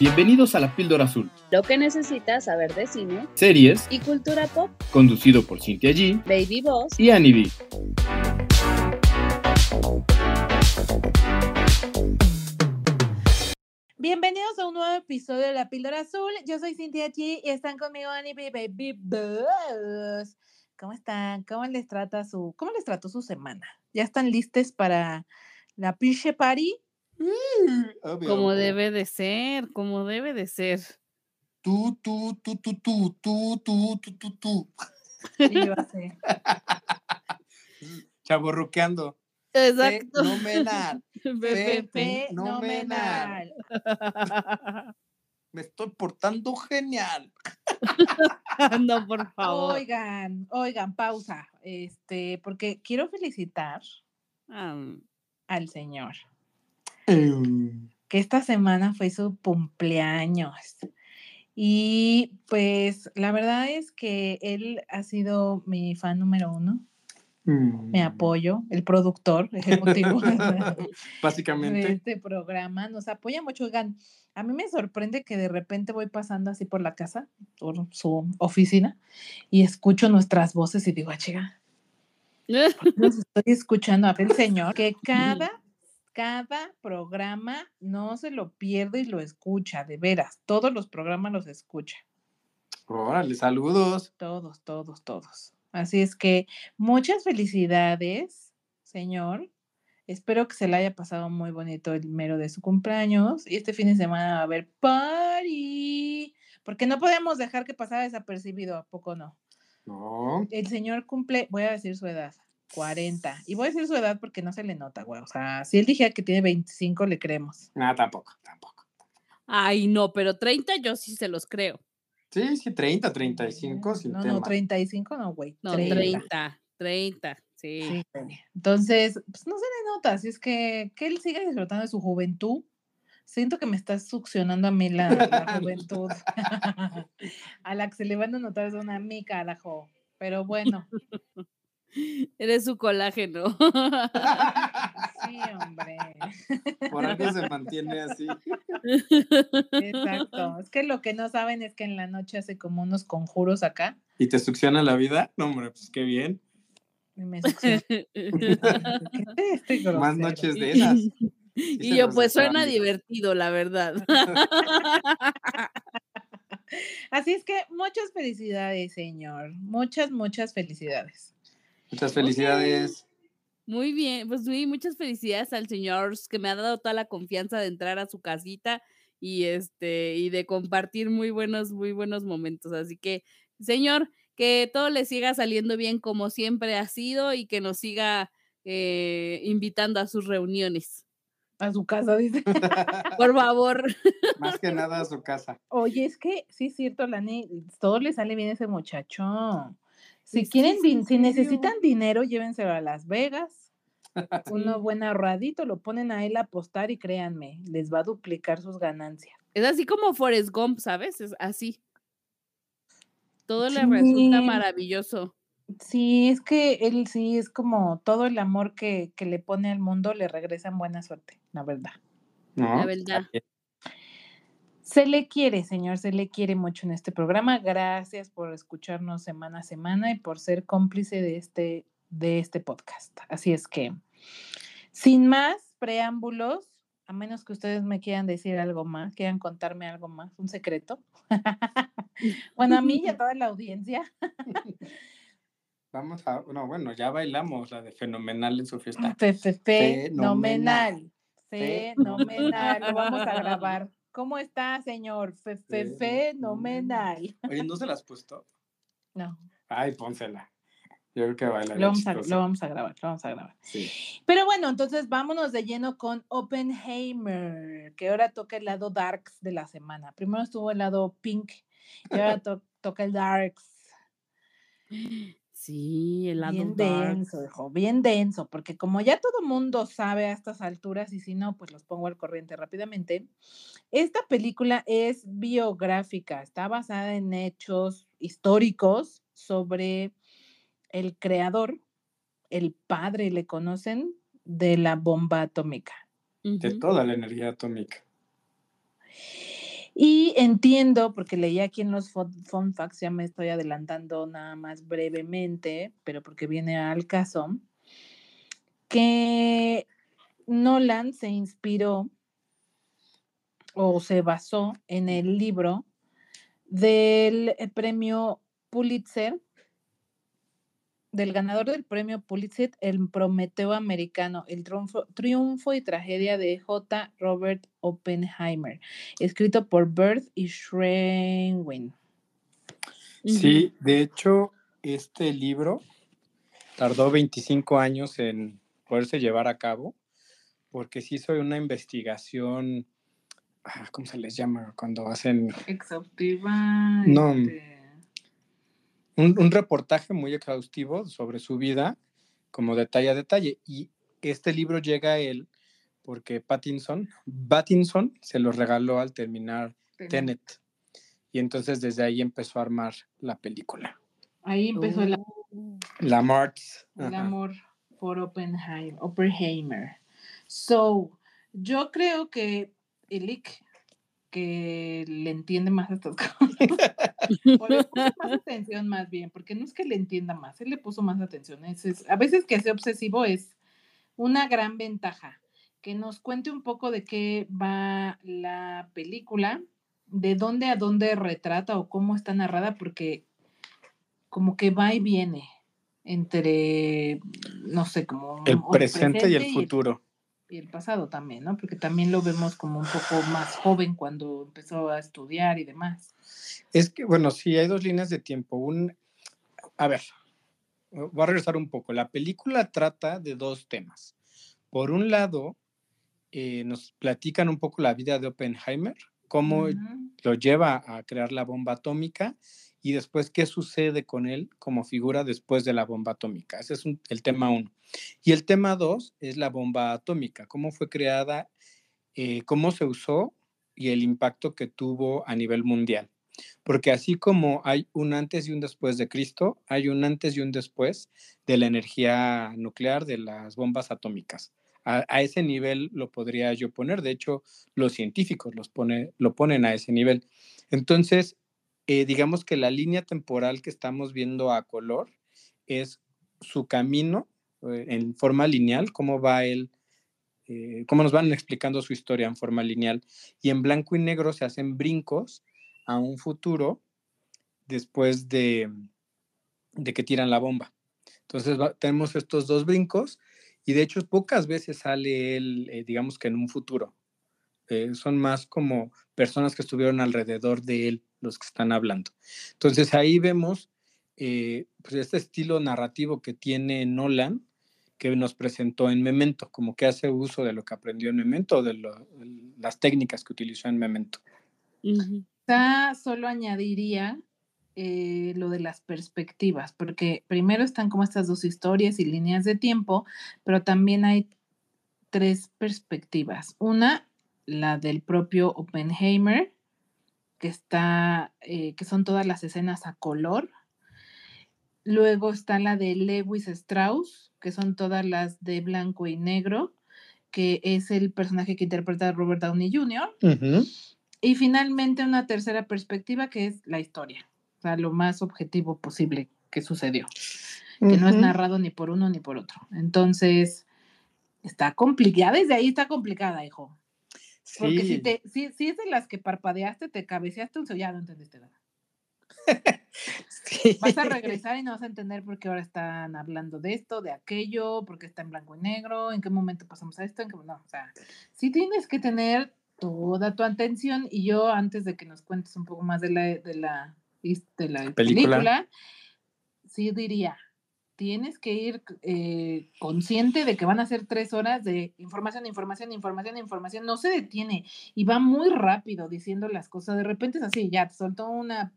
Bienvenidos a La Píldora Azul, Lo que necesitas saber de cine series, y cultura pop. conducido por Cintia G Baby Boss. y Annie B. Bienvenidos a un nuevo episodio de La Píldora Azul. Yo soy Cintia G y están conmigo Annie B. Baby Boss. ¿Cómo están? ¿Cómo les trata su, cómo les trató su semana? ¿Ya están listos para la pinche party? Como debe de ser, como debe de ser. Tú, tú, tú, tú, tú, tú, tú, tú, tú, tú. Sí, yo sé. Chaborruqueando. Exacto. Fenomenal. Fenomenal. Me estoy portando genial. no, por favor. Oigan, oigan, pausa. Este, porque quiero felicitar Ah, al señor, que esta semana fue su cumpleaños. Y pues la verdad es que él ha sido mi fan número uno, mi mm, apoyo, el productor ejecutivo de Básicamente. este programa. Nos apoya mucho. Oigan, a mí me sorprende que de repente voy pasando así por la casa, por su oficina, y escucho nuestras voces y digo, ah, chica, estoy escuchando a el señor que cada cada programa no se lo pierde y lo escucha, de veras, todos los programas los escucha, Órale, saludos. todos, todos, todos. Así es que muchas felicidades, señor. Espero que se le haya pasado muy bonito el mero de su cumpleaños y este fin de semana va a haber party, porque no podemos dejar que pasara desapercibido, ¿a poco no? No. El señor cumple, voy a decir su edad, 40. Y voy a decir su edad porque no se le nota, güey. O sea, si él dijera que tiene 25, le creemos. Ah, tampoco, tampoco. Ay, no, pero 30 yo sí se los creo. Sí, sí, 30, 35, sin no, tema. no, 35 no, güey. No, 30. 30, 30, sí. Sí. Entonces, pues no se le nota, así es que que él siga disfrutando de su juventud. Siento que me está succionando a mí la, la juventud. a la que se le van a notar es una mica, carajo. Pero bueno, Eres su colágeno. sí, hombre. Por algo se mantiene así. Exacto. Es que lo que no saben es que en la noche hace como unos conjuros acá. ¿Y te succiona la vida? No, hombre, pues qué bien. Me succiona. ¿Qué es este Más noches de esas. y yo, pues suena divertido, la verdad. Así es que muchas felicidades, señor. Muchas, muchas felicidades. Muchas felicidades. Muy bien, pues sí, muchas felicidades al señor que me ha dado toda la confianza de entrar a su casita y este y de compartir muy buenos, muy buenos momentos. Así que, señor, que todo le siga saliendo bien como siempre ha sido y que nos siga eh, invitando a sus reuniones. A su casa, dice. Por favor. Más que nada a su casa. Oye, es que sí es cierto, Lani, todo le sale bien a ese muchacho. Si quieren, din- si necesitan dinero, llévenselo a Las Vegas. Uno buen ahorradito, lo ponen a él a apostar y créanme, les va a duplicar sus ganancias. Es así como Forrest Gump, ¿sabes? Es así. Todo le resulta maravilloso. Sí, es que él sí es como todo el amor que, que le pone al mundo le regresa en buena suerte, la verdad. ¿No? La verdad. Se le quiere, señor, se le quiere mucho en este programa. Gracias por escucharnos semana a semana y por ser cómplice de este, de este podcast. Así es que, sin más preámbulos, a menos que ustedes me quieran decir algo más, quieran contarme algo más, un secreto. bueno, a mí y a toda la audiencia. Vamos a. No, bueno, ya bailamos la de fenomenal en su fiesta. Fe- fe- Fenomenal. Fenomenal. Fenomenal. Lo vamos a grabar. ¿Cómo está, señor? Fe- fe- Fenomenal. Fenomenal. Oye, ¿no se la has puesto? No, Ay, pónsela. Yo creo que baila. lo vamos, a, lo vamos a grabar, lo vamos a grabar. Sí. Pero bueno, entonces vámonos de lleno con Oppenheimer, que ahora toca el lado darks de la semana. Primero estuvo el lado pink y ahora to- toca el darks. Sí, el lado Bien dark. denso, hijo, bien denso, porque como ya todo mundo sabe a estas alturas, y si no, pues los pongo al corriente rápidamente, esta película es biográfica, está basada en hechos históricos sobre el creador, el padre, le conocen, de la bomba atómica. De toda la energía atómica. Y entiendo, porque leí aquí en los fun facts, ya me estoy adelantando nada más brevemente, pero porque viene al caso, que Nolan se inspiró o se basó en el libro del eh, premio Pulitzer, del ganador del premio Pulitzer, el Prometeo americano, el triunfo, triunfo y tragedia de J. Robert Oppenheimer, escrito por Bert y Schrenwin. Sí, de hecho, este libro tardó 25 años en poderse llevar a cabo, porque se hizo una investigación, ¿cómo se les llama? Cuando hacen Exhaustiva. No. este, un, un reportaje muy exhaustivo sobre su vida, como detalle a detalle. Y este libro llega a él porque Pattinson, Pattinson se lo regaló al terminar Tenet. Y entonces desde ahí empezó a armar la película. Ahí empezó el, Oh. La Marx. el ajá. amor por Oppenheimer. Oppenheimer. So, yo creo que Elick, que le entiende más a estas cosas, o le puso más atención más bien, porque no es que le entienda más, él le puso más atención. Es, es- a veces que sea obsesivo es una gran ventaja. Que nos cuente un poco de qué va la película, de dónde a dónde retrata o cómo está narrada, porque como que va y viene entre, no sé, como El presente y el futuro. y el pasado también, ¿no? Porque también lo vemos como un poco más joven cuando empezó a estudiar y demás. Es que, bueno, sí, hay dos líneas de tiempo. Un, a ver, voy a regresar un poco. La película trata de dos temas. Por un lado, eh, nos platican un poco la vida de Oppenheimer, cómo Ujú. lo lleva a crear la bomba atómica y después qué sucede con él como figura después de la bomba atómica. Ese es el tema uno. Y el tema dos es la bomba atómica, cómo fue creada, eh, cómo se usó y el impacto que tuvo a nivel mundial. Porque así como hay un antes y un después de Cristo, hay un antes y un después de la energía nuclear, de las bombas atómicas. A, a ese nivel lo podría yo poner. De hecho, los científicos los pone, lo ponen a ese nivel. Entonces, eh, digamos que la línea temporal que estamos viendo a color es su camino eh, en forma lineal, cómo va él, eh, cómo nos van explicando su historia en forma lineal. Y en blanco y negro se hacen brincos a un futuro después de, de que tiran la bomba. Entonces tenemos estos dos brincos y de hecho pocas veces sale él, digamos que en un futuro. Son más como personas que estuvieron alrededor de él los que están hablando. Entonces ahí vemos eh, pues este estilo narrativo que tiene Nolan, que nos presentó en Memento, como que hace uso de lo que aprendió en Memento, de lo- las técnicas que utilizó en Memento. Ujú. Quizá solo añadiría eh, lo de las perspectivas, porque primero están como estas dos historias y líneas de tiempo, pero también hay tres perspectivas. Una, la del propio Oppenheimer, que está, eh, que son todas las escenas a color. Luego está la de Lewis Strauss, que son todas las de blanco y negro, que es el personaje que interpreta Robert Downey Jr. Y finalmente una tercera perspectiva que es la historia, o sea, lo más objetivo posible que sucedió, que no es narrado ni por uno ni por otro. Entonces, está complicada, desde ahí está complicada, hijo. Porque si, Sí. te, si, si es de las que parpadeaste, te cabeceaste un ya no entendiste nada. Sí. Vas a regresar y no vas a entender por qué ahora están hablando de esto, de aquello, por qué está en blanco y negro, en qué momento pasamos a esto, en qué no, o sea, sí tienes que tener toda tu atención y yo antes de que nos cuentes un poco más de la de la, de la Película. película, sí diría, tienes que ir eh, consciente de que van a ser tres horas de información, información, información, información, no se detiene y va muy rápido diciendo las cosas, de repente es así, ya te soltó una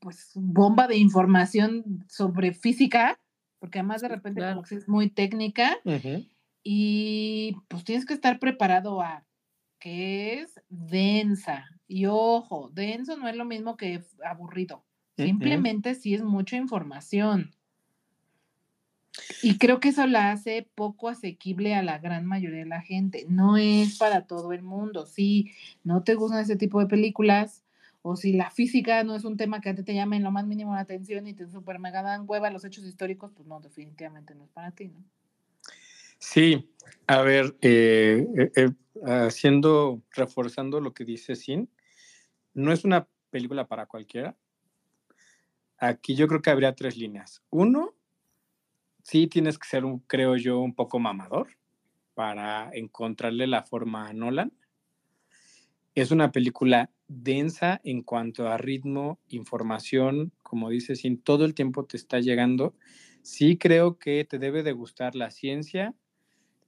pues bomba de información sobre física, porque además de repente claro. como que es muy técnica Ujú. y pues tienes que estar preparado a que es densa. Y ojo, denso no es lo mismo que aburrido. Simplemente sí es mucha información. Y creo que eso la hace poco asequible a la gran mayoría de la gente. No es para todo el mundo. Si no te gustan ese tipo de películas, o si la física no es un tema que a ti te llame lo más mínimo la atención y te super mega dan hueva los hechos históricos, pues no, definitivamente no es para ti, ¿no? Sí, a ver, eh, eh, eh, haciendo, reforzando lo que dice Sin, no es una película para cualquiera. Aquí yo creo que habría tres líneas. Uno, sí tienes que ser, un, creo yo, un poco mamador para encontrarle la forma a Nolan. Es una película densa en cuanto a ritmo, información, como dices, sin todo el tiempo te está llegando. Sí creo que te debe de gustar la ciencia,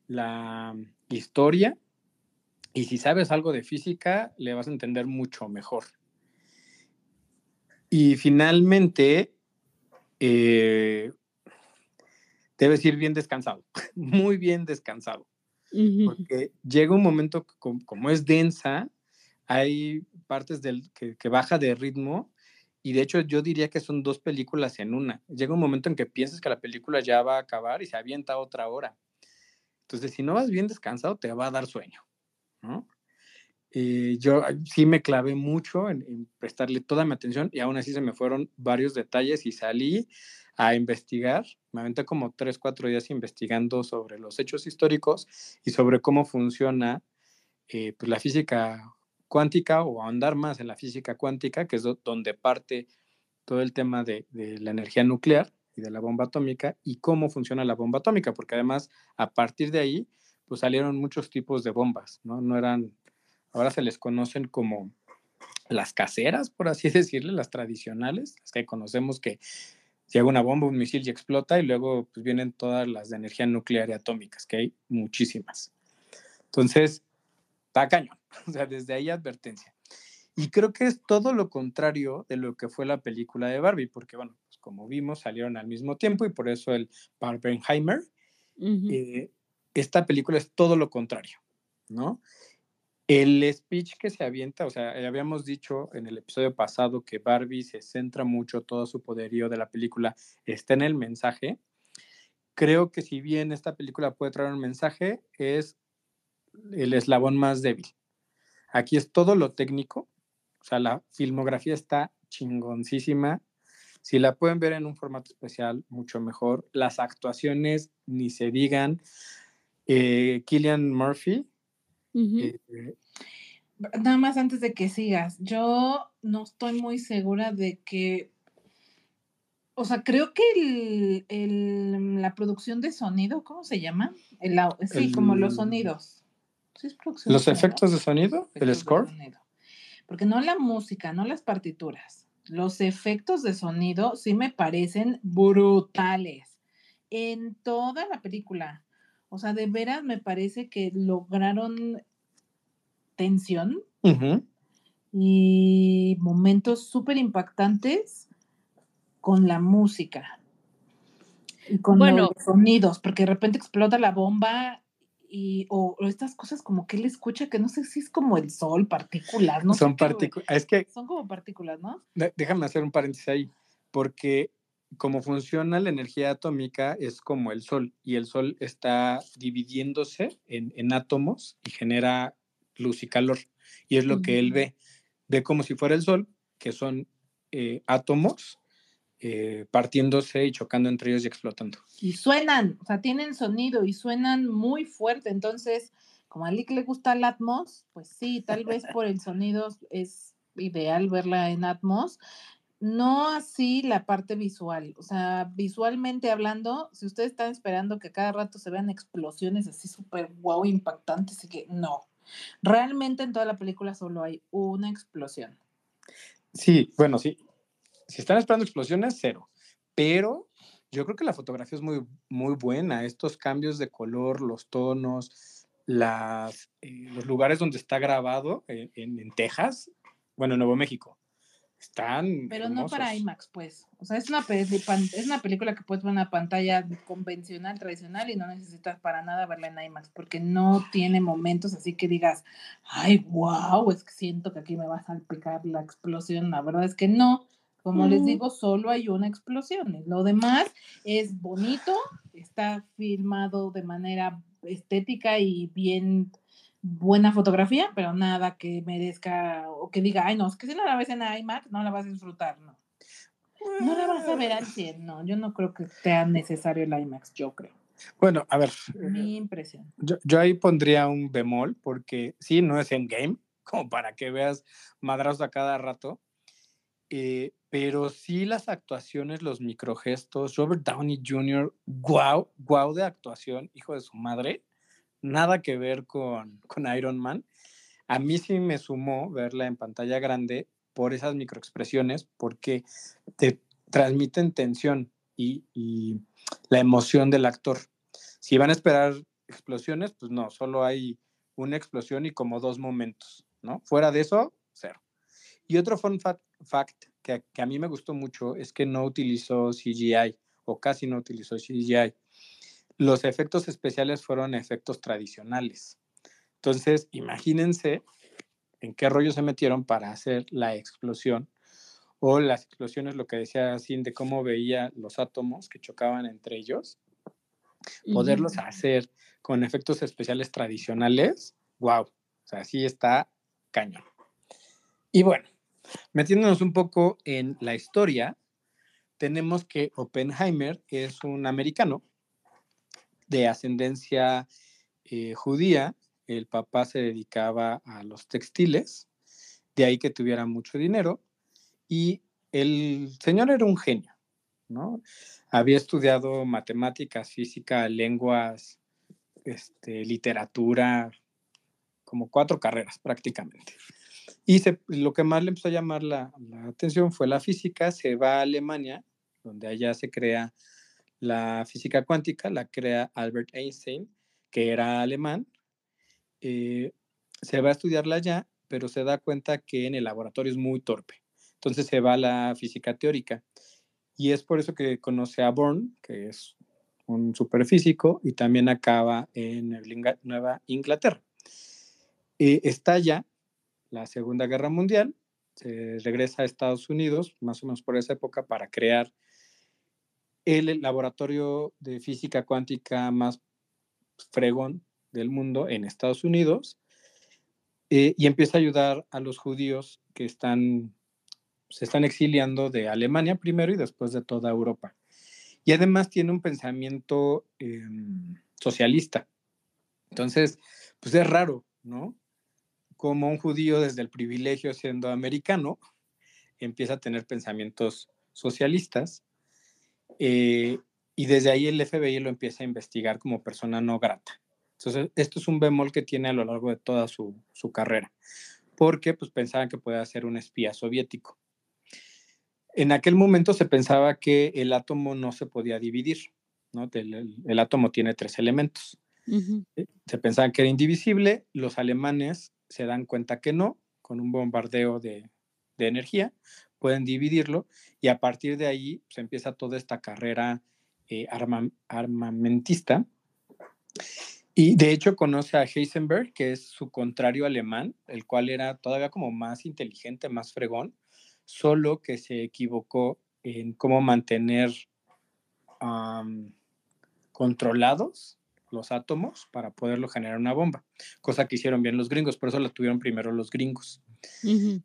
la historia, y si sabes algo de física, le vas a entender mucho mejor. Y finalmente, eh, debes ir bien descansado, muy bien descansado, porque llega un momento, como, como es densa, hay partes del, que, que, baja de ritmo y de hecho yo diría que son dos películas en una. Llega un momento en que piensas que la película ya va a acabar y se avienta otra hora. Entonces, si no vas bien descansado, te va a dar sueño, ¿no? Eh, yo sí me clavé mucho en, en, prestarle toda mi atención y aún así se me fueron varios detalles y salí a investigar. Me aventé como tres, cuatro días investigando sobre los hechos históricos y sobre cómo funciona eh, pues la física cuántica o andar más en la física cuántica, que es donde parte todo el tema de, de, la energía nuclear y de la bomba atómica y cómo funciona la bomba atómica, porque además a partir de ahí pues salieron muchos tipos de bombas, ¿no? No eran, ahora se les conocen como las caseras, por así decirle, las tradicionales, las que conocemos que llega una bomba, un misil y explota y luego pues vienen todas las de energía nuclear y atómicas, que hay muchísimas. Entonces, está cañón. O sea, desde ahí advertencia. Y creo que es todo lo contrario de lo que fue la película de Barbie, porque bueno, pues como vimos, salieron al mismo tiempo y por eso el Barbenheimer. Uh -huh. eh, esta película es todo lo contrario, ¿no? El speech que se avienta, o sea, habíamos dicho en el episodio pasado que Barbie se centra mucho, todo su poderío de la película está en el mensaje. Creo que si bien esta película puede traer un mensaje, es el eslabón más débil. Aquí es todo lo técnico, o sea, la filmografía está chingoncísima. Si la pueden ver en un formato especial, mucho mejor. Las actuaciones, ni se digan. Eh, Killian Murphy. Uh -huh. eh, Nada más antes de que sigas, yo no estoy muy segura de que, o sea, creo que el, el, la producción de sonido, ¿cómo se llama? El, sí, como los sonidos. ¿Sí los de efectos de sonido, el score. Sonido. Porque no la música, no las partituras. Los efectos de sonido sí me parecen brutales en toda la película. O sea, de veras me parece que lograron tensión uh -huh. y momentos súper impactantes con la música y con bueno, los sonidos, porque de repente explota la bomba y o, o, estas cosas como que él escucha que no sé si es como el sol, partículas, no son partículas, es que son como partículas, ¿no? Déjame hacer un paréntesis ahí, porque como funciona la energía atómica es como el sol y el sol está dividiéndose en, en átomos y genera luz y calor. Y es lo uh -huh. que él ve. Ve como si fuera el sol, que son eh, átomos eh, partiéndose y chocando entre ellos y explotando. Y suenan, o sea, tienen sonido y suenan muy fuerte. Entonces, como a Lick le gusta el Atmos, pues sí, tal vez por el sonido es ideal verla en Atmos. No así la parte visual, o sea, visualmente hablando, si ustedes están esperando que cada rato se vean explosiones así súper wow, impactantes, y que no, Realmente en toda la película solo hay una explosión. Sí, bueno, sí. Si están esperando explosiones, cero. Pero yo creo que la fotografía es muy, muy buena. Estos cambios de color, los tonos, las, eh, los lugares donde está grabado en, en, en Texas, bueno, en Nuevo México. Están. Pero hermosos. no para IMAX, pues. O sea, es una, es una película que puedes ver en una pantalla convencional, tradicional, y no necesitas para nada verla en IMAX, porque no tiene momentos así que digas, ay, wow, es que siento que aquí me va a salpicar la explosión. La verdad es que no. Como les digo, solo hay una explosión. Lo demás es bonito, está filmado de manera estética y bien buena fotografía, pero nada que merezca o que diga, ay, no, es que si no la ves en IMAX, no la vas a disfrutar, no. No la vas a ver al 100, no. Yo no creo que sea necesario el IMAX, yo creo. Bueno, a ver, Mi impresión. yo, yo ahí pondría un bemol porque sí, no es en game, como para que veas madrazos a cada rato, eh, pero sí las actuaciones, los microgestos, Robert Downey Jr., guau, guau de actuación, hijo de su madre, nada que ver con, con Iron Man. A mí sí me sumó verla en pantalla grande por esas microexpresiones, porque te transmiten tensión y, la emoción del actor. Si van a esperar explosiones, pues no, solo hay una explosión y como dos momentos, ¿no? Fuera de eso, cero. Y otro fun fact, que, a mí me gustó mucho es que no utilizó CGI o casi no utilizó CGI. Los efectos especiales fueron efectos tradicionales. Entonces, imagínense en qué rollo se metieron para hacer la explosión o las explosiones, lo que decía así, de cómo veía los átomos que chocaban entre ellos, poderlos uh -huh. hacer con efectos especiales tradicionales, wow, o sea, sí está cañón. Y bueno, metiéndonos un poco en la historia, tenemos que Oppenheimer es un americano de ascendencia eh, judía, el papá se dedicaba a los textiles, de ahí que tuviera mucho dinero, y el señor era un genio, ¿no? Había estudiado matemáticas, física, lenguas, este, literatura, como cuatro carreras prácticamente. Y lo que más le empezó a llamar la, la, atención fue la física, se va a Alemania, donde allá se crea la física cuántica, la crea Albert Einstein, que era alemán, eh, se va a estudiarla allá, pero se da cuenta que en el laboratorio es muy torpe. Entonces se va a la física teórica. Y es por eso que conoce a Born, que es un superfísico, y también acaba en Nueva Inglaterra. Eh, estalla la Segunda Guerra Mundial, se regresa a Estados Unidos, más o menos por esa época, para crear el laboratorio de física cuántica más fregón del mundo en Estados Unidos eh, y empieza a ayudar a los judíos que están, se están exiliando de Alemania primero y después de toda Europa. Y además tiene un pensamiento eh, socialista. Entonces, pues es raro, ¿no? Como un judío desde el privilegio siendo americano empieza a tener pensamientos socialistas eh, y desde ahí el FBI lo empieza a investigar como persona no grata. Entonces, esto es un bemol que tiene a lo largo de toda su, su carrera, porque pues pensaban que podía ser un espía soviético. En aquel momento se pensaba que el átomo no se podía dividir, ¿no? El, el, el átomo tiene tres elementos. Uh -huh. Se pensaba que era indivisible, los alemanes se dan cuenta que no, con un bombardeo de, de energía, pueden dividirlo y a partir de ahí se empieza toda esta carrera eh, arma, armamentista. Y de hecho conoce a Heisenberg, que es su contrario alemán, el cual era todavía como más inteligente, más fregón, solo que se equivocó en cómo mantener controlados los átomos para poderlo generar una bomba, cosa que hicieron bien los gringos, por eso la tuvieron primero los gringos. Uh.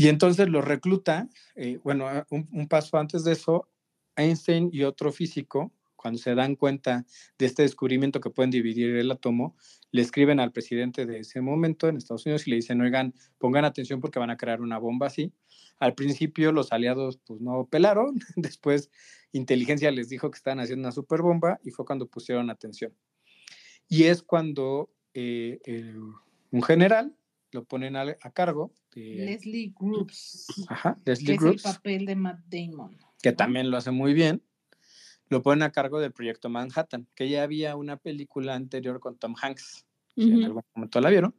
Y entonces lo recluta, eh, bueno, un, paso antes de eso, Einstein y otro físico, cuando se dan cuenta de este descubrimiento que pueden dividir el átomo, le escriben al presidente de ese momento en Estados Unidos y le dicen, oigan, pongan atención porque van a crear una bomba así. Al principio los aliados pues no pelaron, después inteligencia les dijo que estaban haciendo una superbomba y fue cuando pusieron atención. Y es cuando eh, un general lo ponen a cargo de... Leslie Groups. Ajá, Leslie que Groups. Es el papel de Matt Damon. Que también lo hace muy bien. Lo ponen a cargo del proyecto Manhattan, que ya había una película anterior con Tom Hanks. Uh -huh. En algún momento la vieron.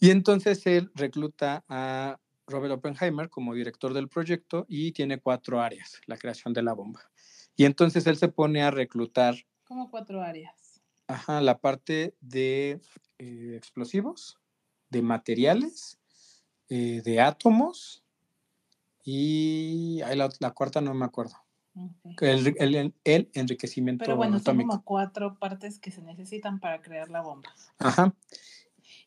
Y entonces él recluta a Robert Oppenheimer como director del proyecto y tiene cuatro áreas, la creación de la bomba. Y entonces él se pone a reclutar. ¿Cómo cuatro áreas? Ajá, la parte de eh, explosivos, de materiales, eh, de átomos y ahí la, la cuarta no me acuerdo. El, el- el enriquecimiento Pero bueno, son como cuatro partes que se necesitan para crear la bomba. Ajá.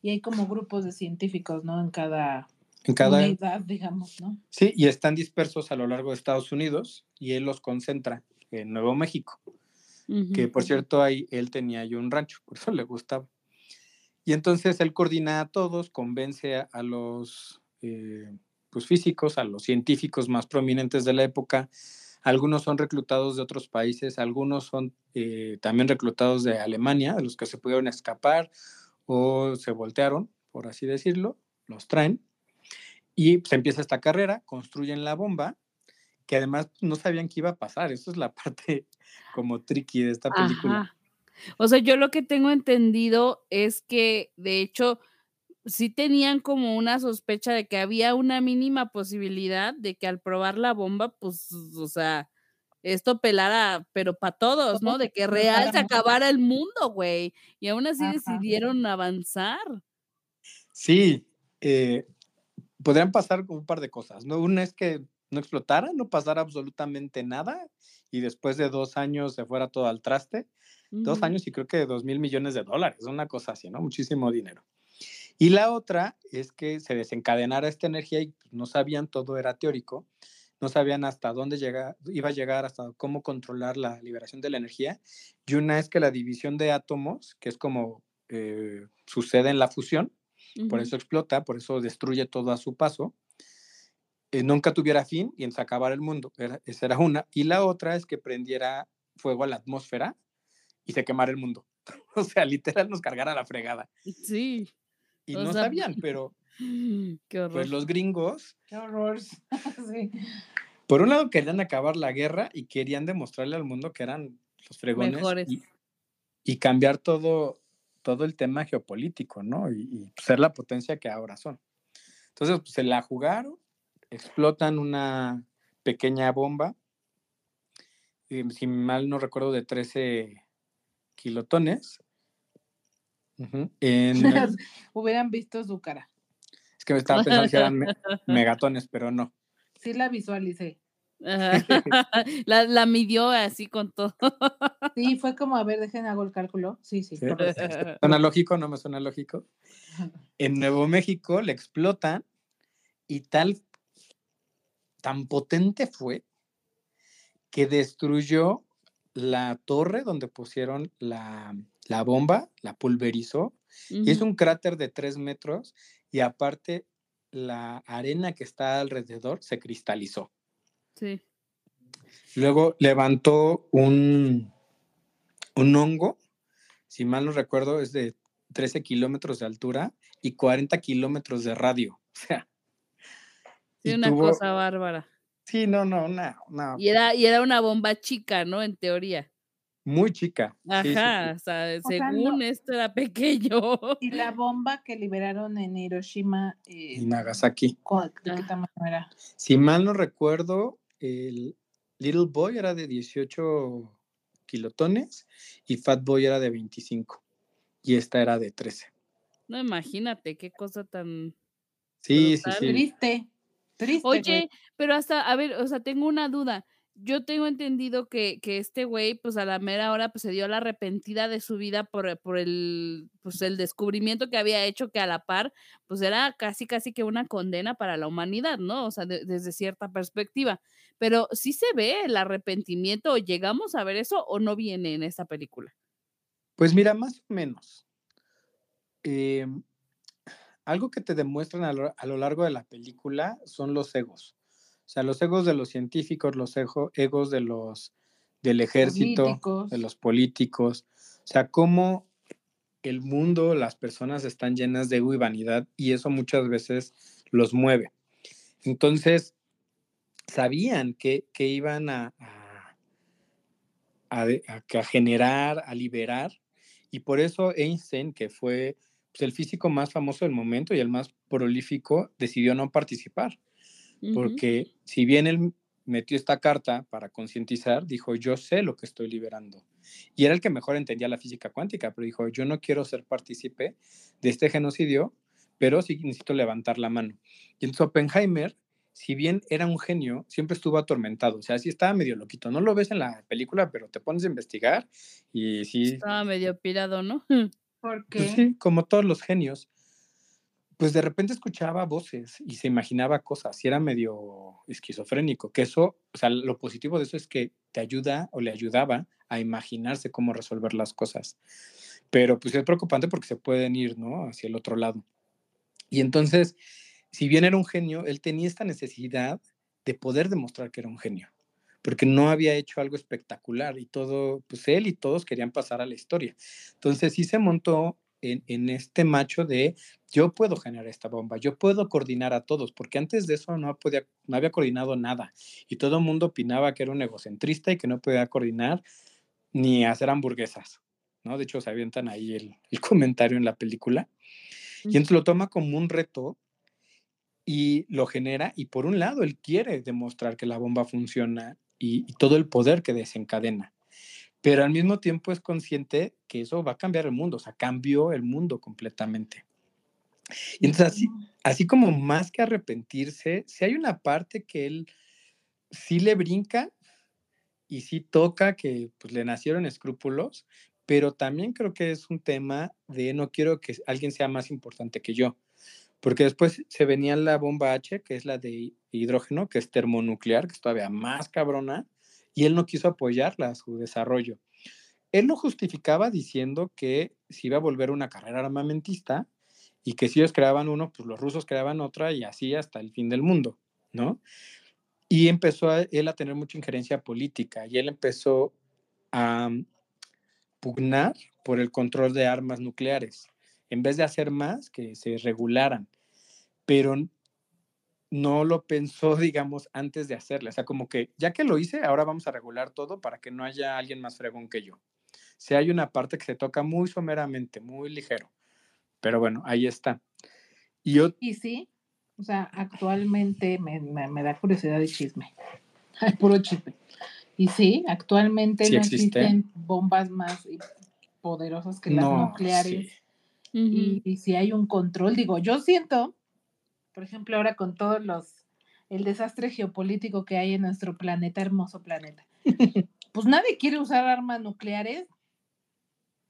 Y hay como grupos de científicos, ¿no? En cada, En cada, unidad, digamos, ¿no? Sí, y están dispersos a lo largo de Estados Unidos y él los concentra en Nuevo México, que por cierto ahí él tenía ahí un rancho, por eso le gustaba. Y entonces él coordina a todos, convence a, los eh, pues físicos, a los científicos más prominentes de la época. Algunos son reclutados de otros países, algunos son eh, también reclutados de Alemania, de los que se pudieron escapar o se voltearon, por así decirlo, los traen. Y se empieza esta carrera, construyen la bomba, que además no sabían qué iba a pasar. Eso es la parte como tricky de esta película. O sea, yo lo que tengo entendido es que, de hecho, sí tenían como una sospecha de que había una mínima posibilidad de que al probar la bomba, pues, o sea, esto pelara, pero para todos, ¿no? De que real se acabara el mundo, güey. Y aún así Ajá. decidieron avanzar. Sí, eh, podrían pasar un par de cosas, ¿no? Una es que no explotara, no pasara absolutamente nada y después de dos años se fuera todo al traste. Dos años y creo que dos mil millones de dólares, una cosa así, ¿no? Muchísimo dinero. Y la otra es que se desencadenara esta energía y pues, no sabían, todo era teórico, no sabían hasta dónde llega, iba a llegar, hasta cómo controlar la liberación de la energía. Y una es que la división de átomos, que es como eh, sucede en la fusión, por eso explota, por eso destruye todo a su paso, eh, nunca tuviera fin y en acabar el mundo. Era- esa era una. Y la otra es que prendiera fuego a la atmósfera y se quemara el mundo. o sea, literal nos cargara la fregada. Sí. Y O no sea, sabían, pero Qué horror. pues los gringos, Qué horror. sí. por un lado querían acabar la guerra y querían demostrarle al mundo que eran los fregones Mejores. y, y cambiar todo, todo el tema geopolítico, ¿no? Y, y ser la potencia que ahora son. Entonces, pues, se la jugaron, explotan una pequeña bomba, eh, si mal no recuerdo, de 13 kilotones. Ujú, en el- Hubieran visto su cara. es que me estaba pensando si eran me- megatones, pero no. Sí la visualicé. Ajá. la, la midió así con todo. Sí, fue como, a ver, dejen hago el cálculo. Sí, sí, Sí. ¿Suena lógico? ¿No me suena lógico? En Nuevo México le explotan y tal, tan potente fue que destruyó la torre donde pusieron la, la bomba, la pulverizó, y es un cráter de tres metros y aparte la arena que está alrededor se cristalizó. Sí. Luego levantó un, un hongo, si mal no recuerdo, es de 13 kilómetros de altura y 40 kilómetros de radio. O sea, Sí, una tuvo- cosa bárbara. Sí, no, no, no, no. Y era, y era una bomba chica, ¿no? En teoría. Muy chica. sí, sí, sí. Ajá, o sea, O sea, según no- esto era pequeño. Y la bomba que liberaron en Hiroshima, eh, Y Nagasaki. ¿cu- ¿de qué Ah. tamaño era? Si mal no recuerdo, el Little Boy era de 18 kilotones y Fat Boy era de 25. Y esta era de 13. No, imagínate qué cosa tan. Sí, sí, sí. Triste, triste. güey. Oye, pero hasta, a ver, o sea, tengo una duda. Yo tengo entendido que, que este güey, pues a la mera hora, pues se dio la arrepentida de su vida por, por el, pues, el descubrimiento que había hecho, que a la par, pues era casi, casi que una condena para la humanidad, ¿no? O sea, de- desde cierta perspectiva. Pero sí se ve el arrepentimiento, o llegamos a ver eso, o no viene en esta película. Pues mira, más o menos. Em, algo que te demuestran a lo, a lo largo de la película son los egos. O sea, los egos de los científicos, los ego- egos de los del ejército, Políticos. de los políticos. O sea, cómo el mundo, las personas están llenas de ego y vanidad y eso muchas veces los mueve. Entonces, sabían que, que iban a, a, a a generar, a liberar, y por eso Einstein, que fue pues, el físico más famoso del momento y el más prolífico, decidió no participar, porque si bien él metió esta carta para concientizar, dijo, yo sé lo que estoy liberando. Y era el que mejor entendía la física cuántica, pero dijo, yo no quiero ser partícipe de este genocidio, pero sí necesito levantar la mano. Y entonces Oppenheimer si bien era un genio, siempre estuvo atormentado. O sea, sí estaba medio loquito. No lo ves en la película, pero te pones a investigar y sí. Estaba medio pirado, ¿no? Pues sí, como todos los genios. Pues de repente escuchaba voces y se imaginaba cosas y era medio esquizofrénico. Que eso, o sea, lo positivo de eso es que te ayuda o le ayudaba a imaginarse cómo resolver las cosas. Pero pues es preocupante porque se pueden ir, ¿no? Hacia el otro lado. Y entonces, si bien era un genio, él tenía esta necesidad de poder demostrar que era un genio, porque no había hecho algo espectacular y todo, pues él y todos querían pasar a la historia. Entonces sí se montó en, en este macho de yo puedo generar esta bomba, yo puedo coordinar a todos, porque antes de eso no, podía, no había coordinado nada y todo el mundo opinaba que era un egocentrista y que no podía coordinar ni hacer hamburguesas, ¿no? De hecho, se avientan ahí el, el comentario en la película. Y entonces lo toma como un reto y lo genera y por un lado él quiere demostrar que la bomba funciona y, y, todo el poder que desencadena, pero al mismo tiempo es consciente que eso va a cambiar el mundo, o sea, cambió el mundo completamente. Y entonces así, así como más que arrepentirse, si hay una parte que él sí le brinca y sí toca que pues, le nacieron escrúpulos, pero también creo que es un tema de no quiero que alguien sea más importante que yo porque después se venía la bomba H, que es la de hidrógeno, que es termonuclear, que es todavía más cabrona, y él no quiso apoyarla, su desarrollo. Él lo justificaba diciendo que se iba a volver una carrera armamentista y que si ellos creaban uno, pues los rusos creaban otra y así hasta el fin del mundo, ¿no? Y empezó a, él a tener mucha injerencia política y él empezó a pugnar por el control de armas nucleares en vez de hacer más, que se regularan, pero no lo pensó, digamos, antes de hacerlo. O sea, como que ya que lo hice, ahora vamos a regular todo para que no haya alguien más fregón que yo. Sea, hay una parte que se toca muy someramente, muy ligero, pero bueno, ahí está. Y, yo, y sí, o sea, actualmente me, me, me da curiosidad de chisme, puro chisme. Y sí, actualmente sí no existe. existen bombas más poderosas que las no, nucleares. Sí. Uh -huh. y, y, si hay un control, digo, yo siento, por ejemplo, ahora con todos los, el desastre geopolítico que hay en nuestro planeta, hermoso planeta, pues nadie quiere usar armas nucleares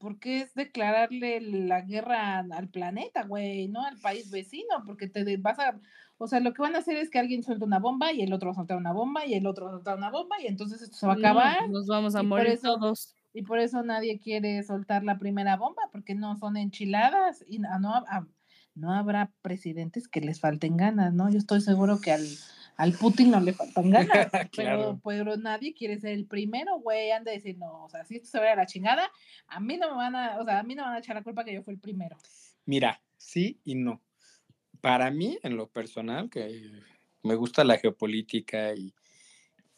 porque es declararle la guerra al planeta, güey, no al país vecino, porque te vas a, o sea, lo que van a hacer es que alguien suelta una bomba y el otro va a soltar una bomba y el otro va a soltar una bomba y entonces esto se va a acabar. Nos vamos a morir eso, todos. Y por eso nadie quiere soltar la primera bomba, porque no son enchiladas y no, no, no habrá presidentes que les falten ganas, ¿no? Yo estoy seguro que al, al Putin no le faltan ganas, Claro. pero, pero nadie quiere ser el primero, güey, anda a decir, no, o sea, si esto se va a la chingada, a mí no me van a, o sea, a mí no me van a echar la culpa que yo fui el primero. Mira, sí y no. Para mí, en lo personal, que me gusta la geopolítica y,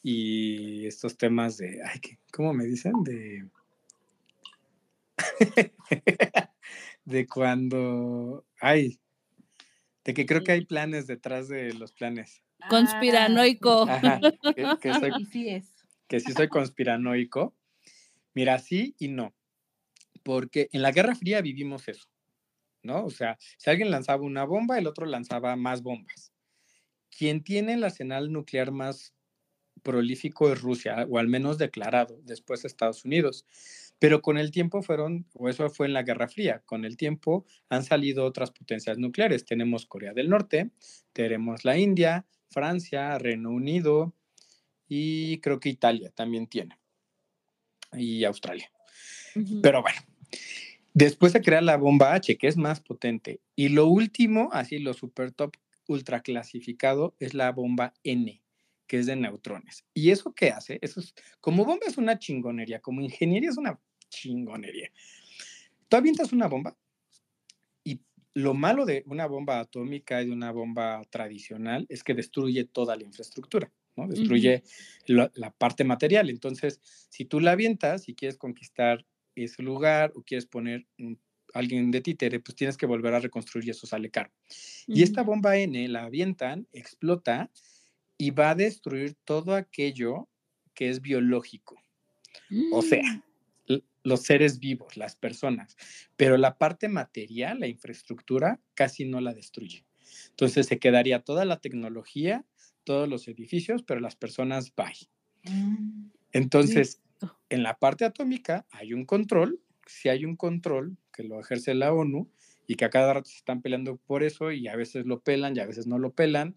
y estos temas de, ay, ¿qué- ¿cómo me dicen? De, de cuando, ay, de que creo que hay planes detrás de los planes. Conspiranoico. Ajá, que, que soy, Y sí es. que sí soy conspiranoico. Mira, sí y no. Porque en la Guerra Fría vivimos eso, ¿no? O sea, si alguien lanzaba una bomba, el otro lanzaba más bombas. Quien tiene el arsenal nuclear más prolífico es Rusia, o al menos declarado, después Estados Unidos. Pero con el tiempo fueron, o eso fue en la Guerra Fría, con el tiempo han salido otras potencias nucleares. Tenemos Corea del Norte, tenemos la India, Francia, Reino Unido y creo que Italia también tiene. Y Australia. Pero bueno, después se crea la bomba H, que es más potente. Y lo último, así lo super top ultra clasificado, es la bomba N, que es de neutrones. ¿Y eso qué hace? Eso es, como bomba es una chingonería, como ingeniería es una chingonería. Tú avientas una bomba y lo malo de una bomba atómica y de una bomba tradicional es que destruye toda la infraestructura, ¿no? Destruye la, la parte material. Entonces, si tú la avientas y quieres conquistar ese lugar o quieres poner un- alguien de títere, pues tienes que volver a reconstruir y eso sale caro. Y esta bomba N la avientan, explota y va a destruir todo aquello que es biológico, o sea, l- los seres vivos, las personas, pero la parte material, la infraestructura, casi no la destruye. Entonces se quedaría toda la tecnología, todos los edificios, pero las personas bye. Mm, Entonces, Listo. en la parte atómica hay un control, si hay un control que lo ejerce la ONU y que a cada rato se están peleando por eso y a veces lo pelan y a veces no lo pelan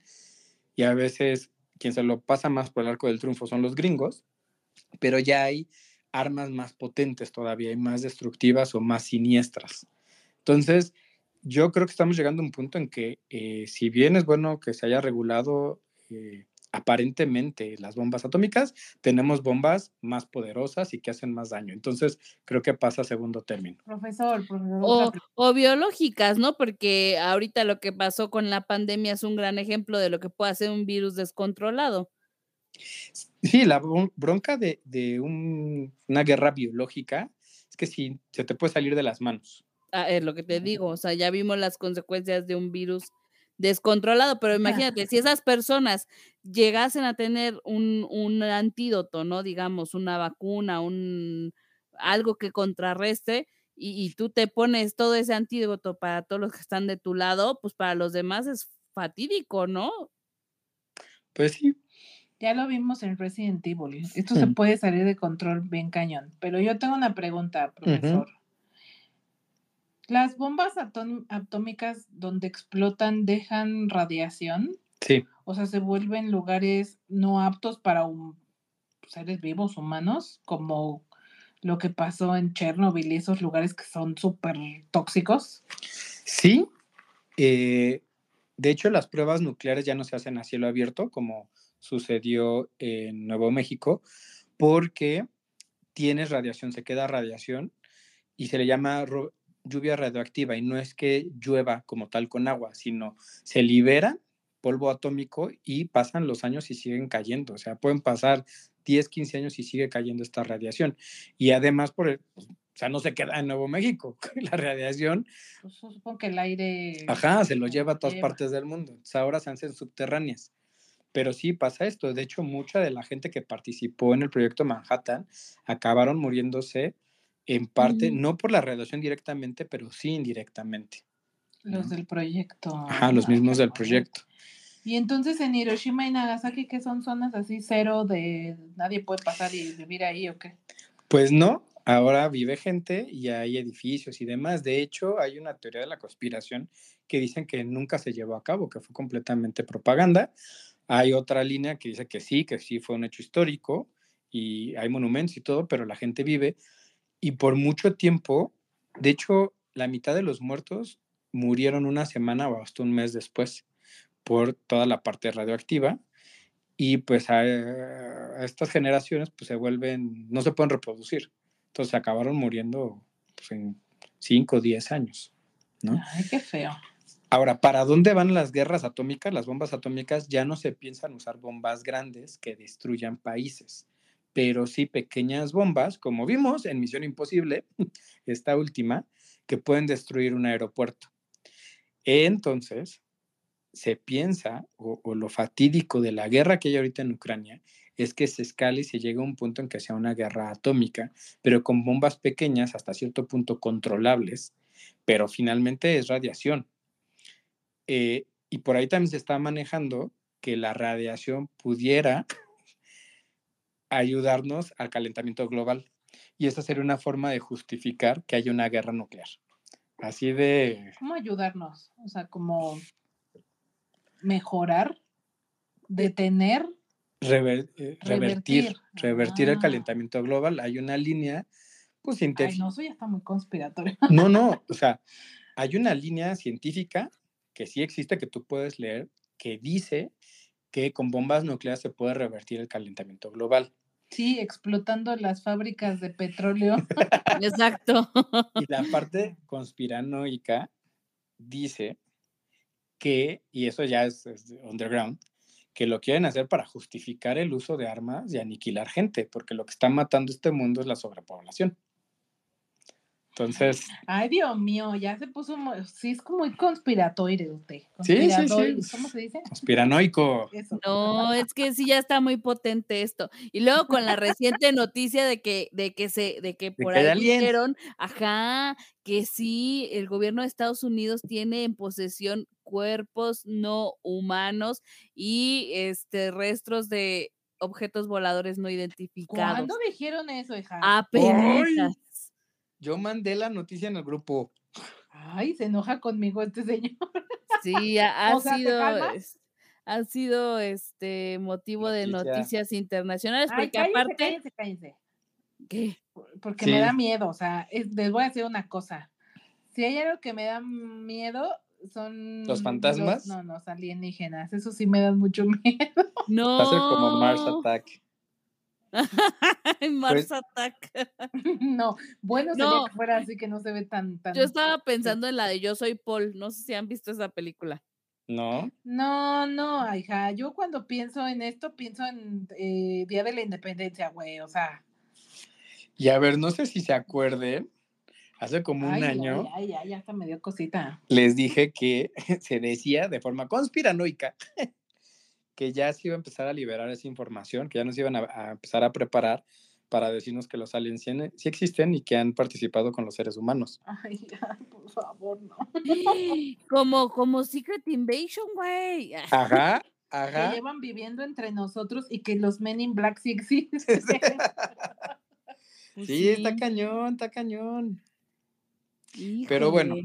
y a veces quien se lo pasa más por el arco del triunfo son los gringos, pero ya hay armas más potentes todavía y más destructivas o más siniestras. Entonces, yo creo que estamos llegando a un punto en que eh, si bien es bueno que se haya regulado eh, aparentemente las bombas atómicas, tenemos bombas más poderosas y que hacen más daño. Entonces, creo que pasa a segundo término. Profesor, profesor. O, o biológicas, ¿no? Porque ahorita lo que pasó con la pandemia es un gran ejemplo de lo que puede hacer un virus descontrolado. Sí, la bron- bronca de, de un- una guerra biológica es que si se te puede salir de las manos. Ah, es lo que te digo, o sea, ya vimos las consecuencias de un virus descontrolado, pero imagínate, si esas personas llegasen a tener un, un antídoto, ¿no? Digamos, una vacuna, un algo que contrarreste, y, y tú te pones todo ese antídoto para todos los que están de tu lado, pues para los demás es fatídico, ¿no? Pues sí, Ya lo vimos en Resident Evil. Esto se puede salir de control bien cañón. Pero yo tengo una pregunta, profesor. ¿Las bombas atómicas donde explotan dejan radiación? sí. O sea, se vuelven lugares no aptos para seres vivos humanos, como lo que pasó en Chernobyl y esos lugares que son súper tóxicos. Sí, eh, de hecho las pruebas nucleares ya no se hacen a cielo abierto como sucedió en Nuevo México, porque tienes radiación, se queda radiación y se le llama lluvia radioactiva y no es que llueva como tal con agua, sino se libera polvo atómico y pasan los años y siguen cayendo, o sea, pueden pasar 10, 15 años y sigue cayendo esta radiación. Y además, por el- pues, o sea, no se queda en Nuevo México, la radiación Pues, supongo que el aire. Ajá, se lo lleva a todas lleva. partes del mundo. Entonces, ahora se hacen subterráneas. Pero sí pasa esto. De hecho, mucha de la gente que participó en el proyecto Manhattan acabaron muriéndose en parte, Mm. no por la radiación directamente, pero sí indirectamente. Los ¿no? del proyecto. Ajá, los mismos qué del proyecto. Y entonces en Hiroshima y Nagasaki, que son zonas así cero de nadie puede pasar y vivir ahí o qué? Pues no, ahora vive gente y hay edificios y demás. De hecho, hay una teoría de la conspiración que dicen que nunca se llevó a cabo, que fue completamente propaganda. Hay otra línea que dice que sí, que sí fue un hecho histórico y hay monumentos y todo, pero la gente vive. Y por mucho tiempo, de hecho, la mitad de los muertos murieron una semana o hasta un mes después por toda la parte radioactiva. Y pues a, a estas generaciones pues se vuelven, no se pueden reproducir. Entonces acabaron muriendo pues, en 5 o 10 años. ¿no? Ay, qué feo. Ahora, ¿para dónde van las guerras atómicas? Las bombas atómicas ya no se piensan usar bombas grandes que destruyan países, pero sí pequeñas bombas, como vimos en Misión Imposible, esta última, que pueden destruir un aeropuerto. Entonces, se piensa, o, lo fatídico de la guerra que hay ahorita en Ucrania, es que se escale y se llegue a un punto en que sea una guerra atómica, pero con bombas pequeñas hasta cierto punto controlables, pero finalmente es radiación. Eh, y por ahí también se está manejando que la radiación pudiera ayudarnos al calentamiento global. Y esa sería una forma de justificar que haya una guerra nuclear. Así de... ¿Cómo ayudarnos? O sea, como mejorar, detener. rever- eh, revertir, Revertir. revertir el Ah. calentamiento global. Hay una línea, pues Ay, científica. no, eso ya está muy conspiratorio. No, no, o sea, hay una línea científica que sí existe, que tú puedes leer, que dice que con bombas nucleares se puede revertir el calentamiento global. Sí, explotando las fábricas de petróleo. Exacto. Y la parte conspiranoica dice que, y eso ya es, es underground, que lo quieren hacer para justificar el uso de armas y aniquilar gente, porque lo que está matando este mundo es la sobrepoblación. Entonces, Ay, Dios mío, ya se puso, muy- sí, es como muy conspiratorio usted. Sí, sí, sí. Conspiratoide, ¿Cómo se dice? conspiranoico. Eso. No, es que sí ya está muy potente esto. Y luego con la reciente noticia de que, de que se, de que por ahí dijeron, ajá, que sí, el gobierno de Estados Unidos tiene en posesión cuerpos no humanos y este restos de objetos voladores no identificados. ¿Cuándo dijeron eso, hija? Apenas. Yo mandé la noticia en el grupo. Ay, se enoja conmigo este señor. Sí, ha, ha O sea, ¿te sido, ha sido este motivo de Noticia. noticias internacionales, Ay, porque cállense, aparte, cállense, cállense. ¿qué? Porque Sí. me da miedo, o sea, es- les voy a decir una cosa. Si hay algo que me da miedo, son... ¿Los fantasmas? no, no, los alienígenas. Eso sí me dan mucho miedo. No. Va a ser como Mars Attack. Mars Pues- Attack. no, bueno sería No. que fuera así que no se ve tan... tan Yo estaba pensando en la de Yo soy Paul. No sé si han visto esa película. ¿No? No, no, hija. Yo cuando pienso en esto, pienso en eh, Día de la Independencia, güey. O sea, Y a ver, no sé si se acuerden, hace como un ay, año Ay, ay, ay, hasta me dio cosita. les dije que se decía de forma conspiranoica que ya se iba a empezar a liberar esa información, que ya nos iban a, a empezar a preparar para decirnos que los aliens sí, sí existen y que han participado con los seres humanos. Ay, ay, por favor, no. Como, como Secret Invasion, güey. Ajá, Que ajá. llevan viviendo entre nosotros y que los Men in Black sí existen. Pues Sí, está cañón, está cañón. Pero bueno.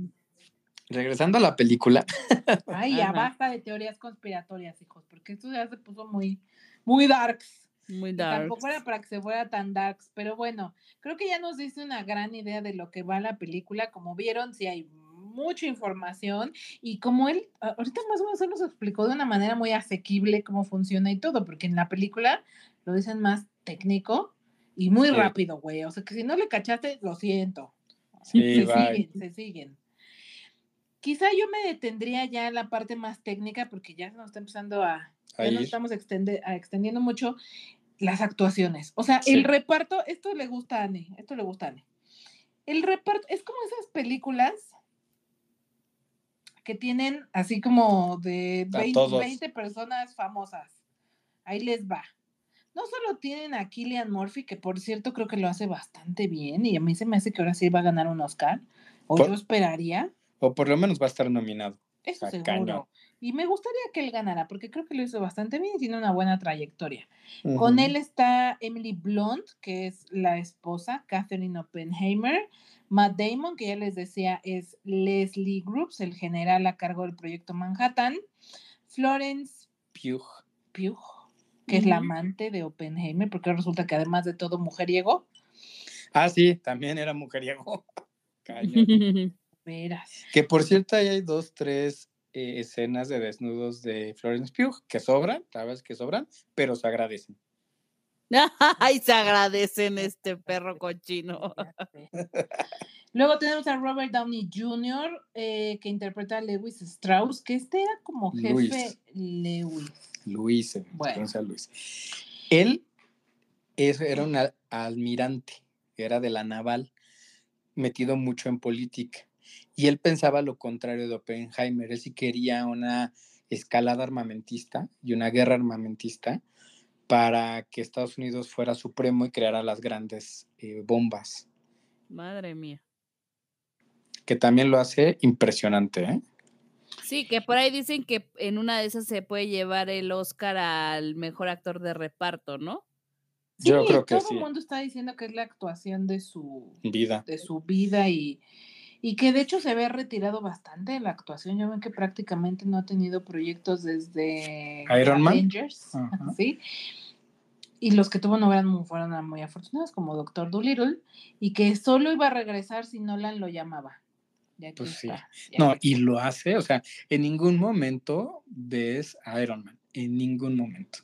Regresando a la película, Ay, ya Ajá. basta de teorías conspiratorias, hijos, porque esto ya se puso muy, muy darks. Muy Y dark. Tampoco era para que se fuera tan darks, pero bueno, creo que ya nos dice una gran idea de lo que va la película. Como vieron, sí hay mucha información y como él, ahorita más o menos él nos explicó de una manera muy asequible cómo funciona y todo, porque en la película lo dicen más técnico y muy Sí. rápido, güey. O sea que si no le cachaste, lo siento. Sí, se bye. siguen, se siguen. Quizá yo me detendría ya en la parte más técnica porque ya nos está empezando a, ya nos estamos extende- a extendiendo mucho las actuaciones. O sea, Sí. el reparto, esto le gusta a Anne, esto le gusta a Anne. El reparto es como esas películas que tienen así como de A 20, todos. 20 personas famosas. Ahí les va. No solo tienen a Killian Murphy, que por cierto creo que lo hace bastante bien, y a mí se me hace que ahora sí va a ganar un Oscar, o Por- yo esperaría, O por lo menos va a estar nominado. eso seguro. cañón. Y me gustaría que él ganara, porque creo que lo hizo bastante bien y tiene una buena trayectoria. Con él está Emily Blunt, que es la esposa, Catherine Oppenheimer. Matt Damon, que ya les decía, es Leslie Groups, el general a cargo del proyecto Manhattan. Florence Pugh. Pugh, que es la amante de Oppenheimer, porque resulta que además de todo mujeriego, Ah, sí, también era mujeriego. Verás. Que por cierto, ahí hay dos, tres eh, escenas de desnudos de Florence Pugh que sobran, sabes que sobran, pero se agradecen. Ay, se agradecen este perro cochino. Luego tenemos a Robert Downey Jr., eh, que interpreta a Lewis Strauss, que este era como jefe Luis. Lewis. Luis, Bueno. Luis. Él es- era un al- almirante, era de la naval, metido mucho en política. Y él pensaba lo contrario de Oppenheimer. Él sí quería una escalada armamentista y una guerra armamentista para que Estados Unidos fuera supremo y creara las grandes eh, bombas, Madre mía. que también lo hace impresionante. ¿eh? Sí, que por ahí dicen que en una de esas se puede llevar el Oscar al mejor actor de reparto, ¿no? Yo Sí, creo que todo sí. el mundo está diciendo que es la actuación de su, Vida. de su vida y, y que de hecho se ve retirado bastante de la actuación. Ya ven que prácticamente no ha tenido proyectos desde Iron Man. Avengers. ¿sí? Y los que tuvo no eran fueron muy afortunados, como Doctor Dolittle, y que solo iba a regresar si Nolan lo llamaba. Pues sí. está, No, y lo hace, o sea, en ningún momento ves a Iron Man, en ningún momento.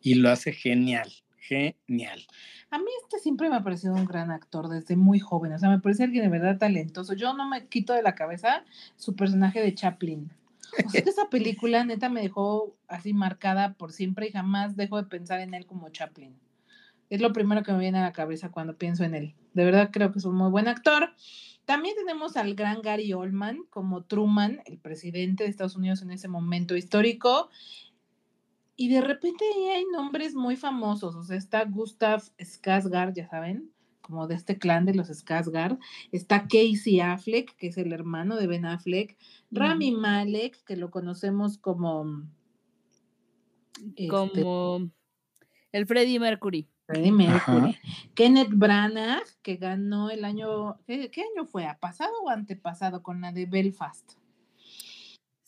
Y lo hace genial, genial. A mí este siempre me ha parecido un gran actor desde muy joven, o sea, me parece alguien de verdad talentoso. Yo no me quito de la cabeza su personaje de Chaplin. O sea, esa película neta me dejó así marcada por siempre y jamás dejo de pensar en él como Chaplin. Es lo primero que me viene a la cabeza cuando pienso en él. De verdad creo que es un muy buen actor. También tenemos al gran Gary Oldman como Truman, el presidente de Estados Unidos en ese momento histórico. Y de repente ahí hay nombres muy famosos. O sea, está Gustav Skarsgård, ya saben, como de este clan de los Skarsgård. Está Casey Affleck, que es el hermano de Ben Affleck. Rami Malek, que lo conocemos como... este, Como el Freddie Mercury. Freddie Mercury. Kenneth Branagh, que ganó el año, ¿qué, qué año fue? ¿A pasado o antepasado con la de Belfast?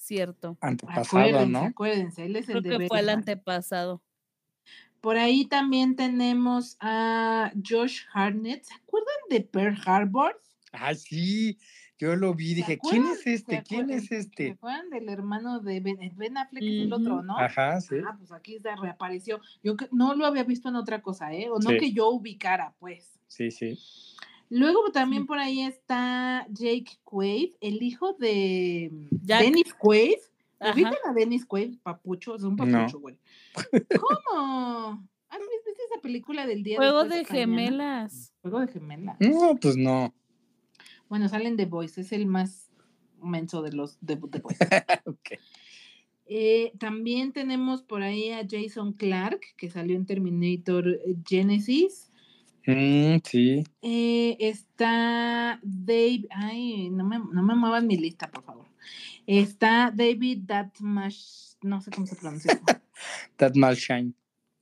Cierto. Antepasado, Acuérdense, ¿no? acuérdense, él es Creo el de que fue el antepasado. Por ahí también tenemos a Josh Hartnett. ¿Se acuerdan de Pearl Harbor? Ah, sí, yo lo vi, ¿Se dije, ¿quién es ¿Se este? ¿Quién es ¿Se este? acuerdan del hermano de Ben, eh, Ben Affleck, que es el otro, no? Ajá, sí. Ah, pues aquí se reapareció. Yo que- no lo había visto en otra cosa, ¿eh? O no Sí. que yo ubicara, pues. Sí, sí. Luego también Sí. por ahí está Jake Quaid, el hijo de Jack. Dennis Quaid. ¿Ubican a Dennis Quaid? Papucho, es un No. papucho, güey. ¿Cómo? ¿Has visto esa película del día Juego de mañana? gemelas. Juego de gemelas. No, pues no. Bueno, salen de Boys, es el más menso de los de, The. Eh, también tenemos por ahí a Jason Clark, que salió en Terminator eh, Genesis. Mm, sí. Eh, está Dave, ay, no me, no me muevan mi lista, por favor. Está David Datmash, no sé cómo se pronuncia. That Mal Shine.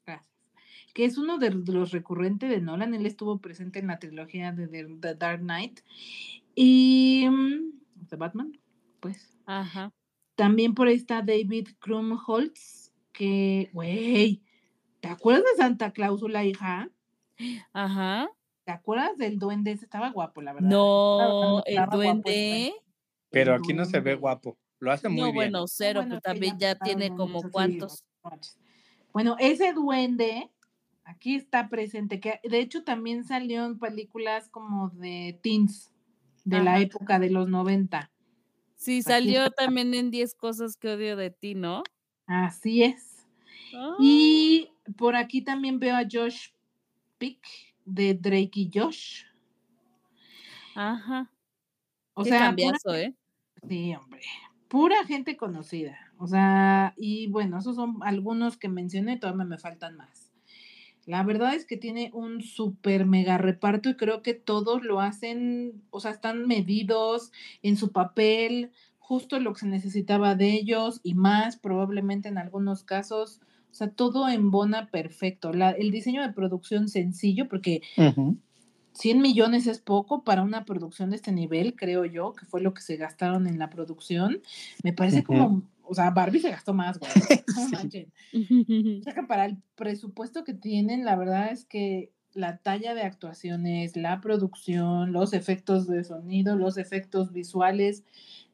Gracias. Que es uno de los recurrentes de Nolan. Él estuvo presente en la trilogía de The, The Dark Knight. Y. mm, de Batman, pues. Ajá. También por ahí está David Krumholtz, que, güey, ¿te acuerdas de Santa Cláusula, hija? Ajá. ¿Te acuerdas del duende? Ese estaba guapo, la verdad. No, el guapo duende. Pero aquí no se ve guapo. Lo hace muy No, bien. bueno, cero, bueno, pues es que también ya tiene como cuántos. Bueno, ese duende aquí está presente, que de hecho también salió en películas como de teens de la época de los 90. Sí, Aquí salió está. también en 10 cosas que odio de ti, ¿no? Así es. Ah, Y por aquí también veo a Josh Pick de Drake y Josh. Ajá. O Qué sea, pura, ¿eh? sí, hombre, pura gente conocida. O sea, y bueno, esos son algunos que mencioné, todavía me faltan más. La verdad es que tiene un súper mega reparto y creo que todos lo hacen, o sea, están medidos en su papel, justo lo que se necesitaba de ellos y más, probablemente en algunos casos. O sea, todo embona perfecto. La- el diseño de producción sencillo, porque Ujú. 100 millones es poco para una producción de este nivel, creo yo, que fue lo que se gastaron en la producción. Me parece como, o sea, Barbie se gastó más, güey. No. O sea, que para el presupuesto que tienen, la verdad es que la talla de actuaciones, la producción, los efectos de sonido, los efectos visuales,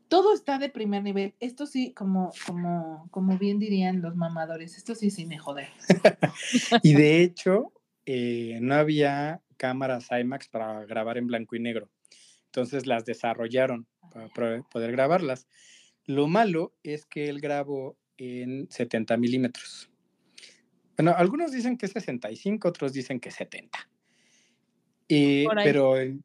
todo está de primer nivel. Esto sí, como, como, como bien dirían los mamadores, esto sí, sí me jode. Y de hecho, eh, no había cámaras IMAX para grabar en blanco y negro. Entonces las desarrollaron para pro- poder grabarlas. Lo malo es que él grabó en 70 milímetros. Bueno, algunos dicen que es 65, otros dicen que 70. Eh, Por ahí. pero en,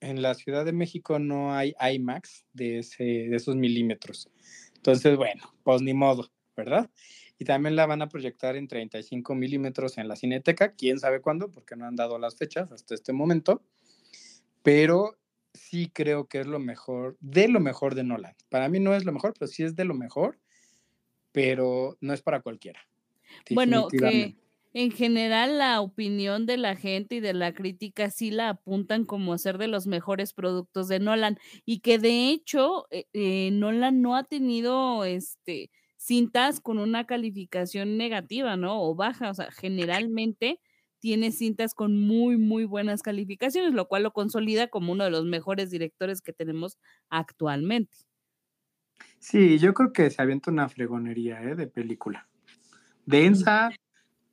en la Ciudad de México no hay IMAX de, ese, de esos milímetros. Entonces, bueno, pues ni modo, ¿verdad? Y también la van a proyectar en 35 milímetros en la Cineteca, quién sabe cuándo, porque no han dado las fechas hasta este momento. Pero sí creo que es lo mejor, de lo mejor de Nolan. Para mí no es lo mejor, pero sí es de lo mejor, pero no es para cualquiera. Bueno, que. En general la opinión de la gente y de la crítica sí la apuntan como ser de los mejores productos de Nolan y que de hecho eh, eh, Nolan no ha tenido este cintas con una calificación negativa, ¿no? O baja, o sea, generalmente tiene cintas con muy, muy buenas calificaciones, lo cual lo consolida como uno de los mejores directores que tenemos actualmente. Sí, yo creo que se avienta una fregonería ¿eh? de película. Densa,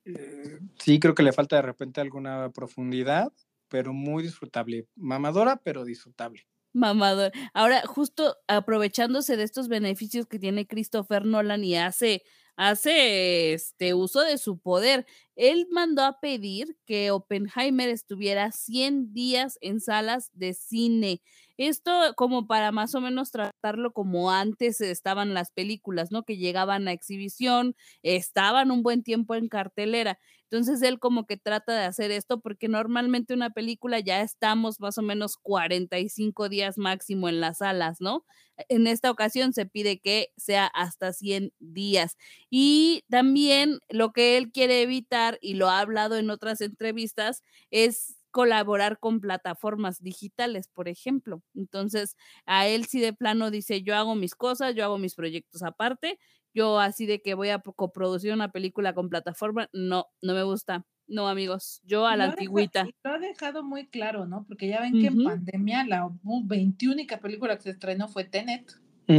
eh, sí creo que le falta de repente alguna profundidad, pero muy disfrutable. Mamadora, pero disfrutable. Mamador. Ahora, justo aprovechándose de estos beneficios que tiene Christopher Nolan y hace, hace este uso de su poder, él mandó a pedir que Oppenheimer estuviera 100 días en salas de cine. Esto como para más o menos tratarlo como antes estaban las películas, ¿no? Que llegaban a exhibición, estaban un buen tiempo en cartelera. Entonces él como que trata de hacer esto porque normalmente una película ya estamos más o menos 45 días máximo en las salas, ¿no? En esta ocasión se pide que sea hasta 100 días. Y también lo que él quiere evitar, y lo ha hablado en otras entrevistas, es colaborar con plataformas digitales, por ejemplo. Entonces, a él sí de plano dice, yo hago mis cosas, yo hago mis proyectos aparte, yo así de que voy a coproducir una película con plataforma, no, no me gusta. No, amigos, yo a la Lo ha deja- antigüita. Lo ha dejado muy claro, ¿no? Porque ya ven que en pandemia la 21 película que se estrenó fue Tenet.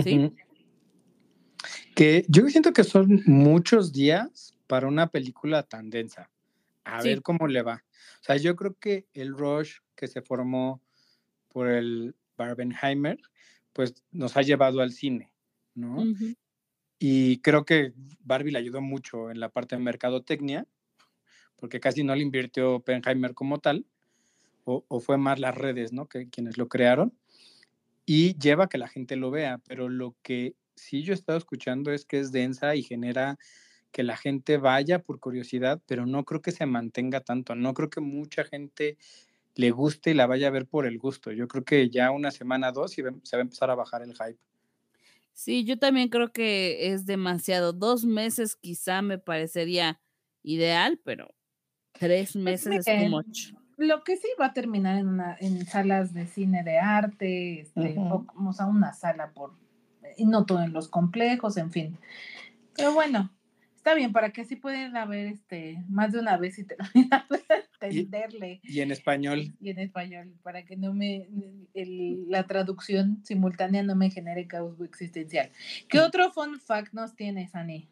Sí. Ujú. Que yo siento que son muchos días para una película tan densa. A Sí. ver cómo le va. O sea, yo creo que el rush que se formó por el Barbenheimer, pues nos ha llevado al cine, ¿no? Y creo que Barbie le ayudó mucho en la parte de mercadotecnia, porque casi no le invirtió Oppenheimer como tal, o, o fue más las redes, ¿no? Que quienes lo crearon, y lleva a que la gente lo vea, pero lo que sí yo he estado escuchando es que es densa y genera que la gente vaya por curiosidad, pero no creo que se mantenga tanto, no creo que mucha gente le guste y la vaya a ver por el gusto. Yo creo que ya una semana, dos, y se va a empezar a bajar el hype. Sí, yo también creo que es demasiado. Dos meses quizá me parecería ideal, pero tres meses es too miren, much. Lo que sí va a terminar en, una, en salas de cine de arte, este, o, o sea, una sala por, y no todo en los complejos, en fin. Pero bueno, está bien, para que así puedan ver este, más de una vez y terminar de Y- entenderle. Y en español, y en español, para que no me el- la traducción simultánea no me genere caos existencial. ¿Qué otro fun fact nos tienes, Ani?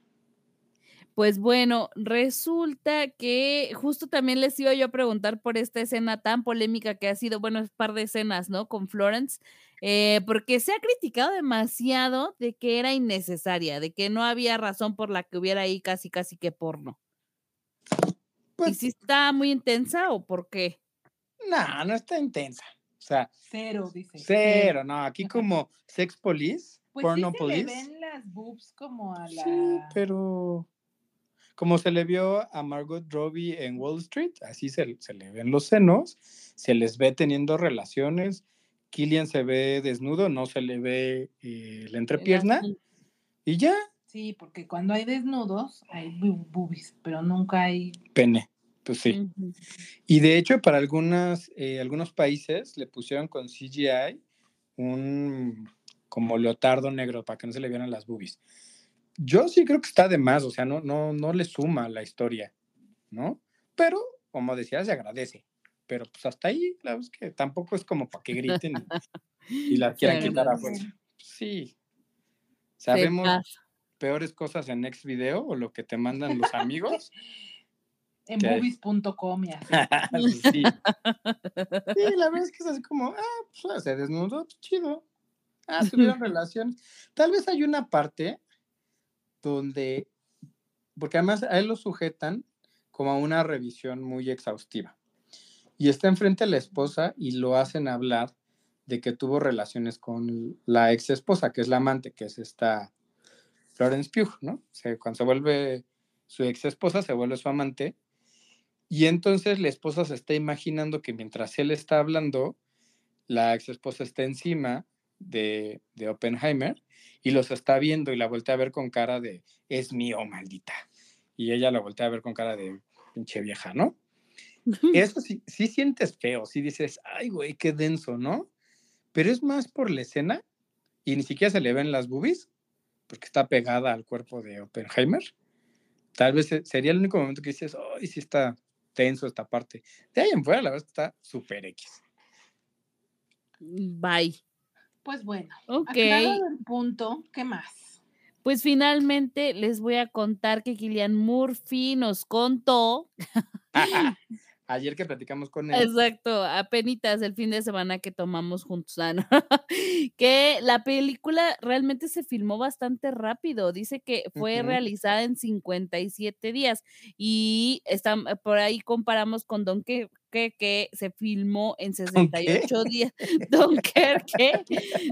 Pues bueno, resulta que justo también les iba yo a preguntar por esta escena tan polémica que ha sido, bueno, es par de escenas, ¿no? Con Florence, eh, porque se ha criticado demasiado de que era innecesaria, de que no había razón por la que hubiera ahí casi, casi que porno. ¿Y pues si está muy intensa o por qué? no, no está intensa. O sea, Cero, dice. cero, no. Aquí como Sex Police, Pues Porno sí se le Police. ven las boobs como a la... Sí, pero como se le vio a Margot Robbie en Wall Street, así se, se le ven los senos, se les ve teniendo relaciones. Killian se ve desnudo, no se le ve eh, la entrepierna y ya, Sí, porque cuando hay desnudos hay boobies, pero nunca hay... pene. Pues sí. Y de hecho, para algunas, eh, algunos países le pusieron con CGI un como leotardo negro para que no se le vieran las boobies. Yo sí creo que está de más, o sea, no, no, no le suma la historia, ¿no? Pero, como decía, se agradece. Pero pues hasta ahí, la verdad es que tampoco es como para que griten y, y la quieran Sí, quitar a fuerza. Sí. Sabemos peores cosas en Next Video o lo que te mandan los amigos. En boobies.com y así. Pues sí. Sí, la verdad es que es así como, ah, pues se desnudó, pues, chido. Ah, tuvieron relaciones. Tal vez hay una parte donde, porque además a él lo sujetan como a una revisión muy exhaustiva. Y está enfrente de la esposa y lo hacen hablar de que tuvo relaciones con la ex esposa, que es la amante, que es esta Florence Pugh, ¿no? O sea, cuando se vuelve su ex esposa, se vuelve su amante. Y entonces la esposa se está imaginando que mientras él está hablando, la ex esposa está encima de, de Oppenheimer y los está viendo y la voltea a ver con cara de es mío, maldita. Y ella la voltea a ver con cara de pinche vieja, ¿no? Eso sí, sí sientes feo, sí dices, ay, güey, qué denso, ¿no? Pero es más por la escena y ni siquiera se le ven las boobies porque está pegada al cuerpo de Oppenheimer. Tal vez se- sería el único momento que dices, ay, sí está tenso esta parte. De ahí en fuera, la verdad está súper X. Bye. Pues bueno, Ok. aclarado el punto, ¿qué más? Pues finalmente les voy a contar que Killian Murphy nos contó, Ayer que platicamos con él, exacto, apenitas el fin de semana que tomamos juntos, ah, ¿no? que la película realmente se filmó bastante rápido. Dice que fue Ujú. realizada en 57 días y están, por ahí comparamos con Dunque- Dunkerque se filmó en ¿Con qué? 68 días. Dunkerque,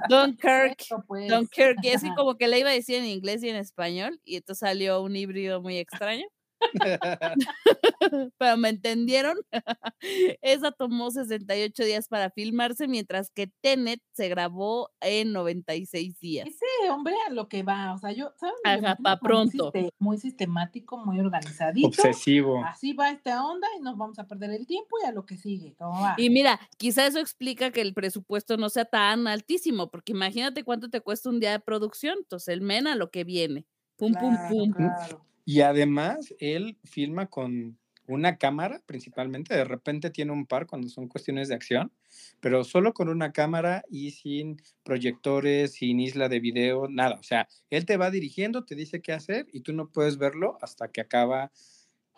Dunkirk, Eso, pues. Dunkerque, así como que le iba a decir en inglés y en español, y entonces salió un híbrido muy extraño. Pero me entendieron. Esa tomó 68 días para filmarse, mientras que Tenet se grabó en 96 días. Ese hombre a lo que va, o sea, yo, ¿sabes? Ajá, imagino pa' como muy pronto. Muy sistemático, muy organizadito. Obsesivo. Así va esta onda y nos vamos a perder el tiempo y a lo que sigue. ¿Cómo va? Y mira, quizá eso explica que el presupuesto no sea tan altísimo, porque imagínate cuánto te cuesta un día de producción. Entonces, el men a lo que viene. Pum, pum, pum. claro. Y además, él filma con una cámara, principalmente. De repente tiene un par cuando son cuestiones de acción, pero solo con una cámara y sin proyectores, sin isla de video, nada. O sea, él te va dirigiendo, te dice qué hacer y tú no puedes verlo hasta que acaba,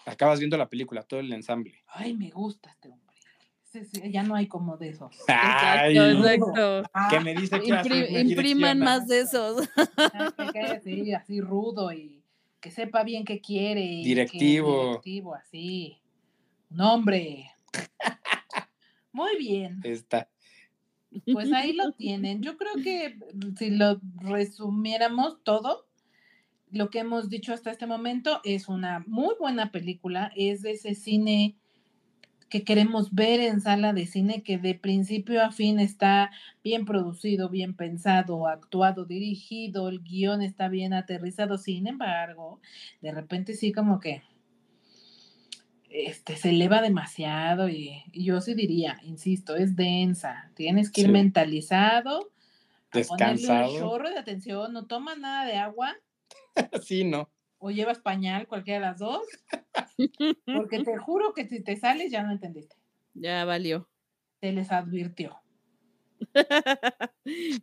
acabas viendo la película, todo el ensamble. Ay, me gusta este hombre. Sí, ya no hay como de esos. Ay, Exacto, exacto. Ah, que me dice que hace Impri- una impriman más de esos. ah, que así, así rudo y que sepa bien qué quiere. Directivo. directivo, así. Un hombre. Muy bien. Está. Pues ahí lo tienen. Yo creo que mm, si lo resumiéramos todo, lo que hemos dicho hasta este momento es una muy buena película. Es de ese cine que queremos ver en sala de cine, que de principio a fin está bien producido, bien pensado, actuado, dirigido, el guion está bien aterrizado. Sin embargo, de repente sí como que este, se eleva demasiado y, y yo sí diría, insisto, es densa. Tienes que ir Sí. mentalizado, ponerle un Descansado. chorro de atención, no tomas nada de agua Sí, ¿no? O llevas pañal, cualquiera de las dos, porque te juro que si te sales ya no entendiste. Ya valió. Se les advirtió.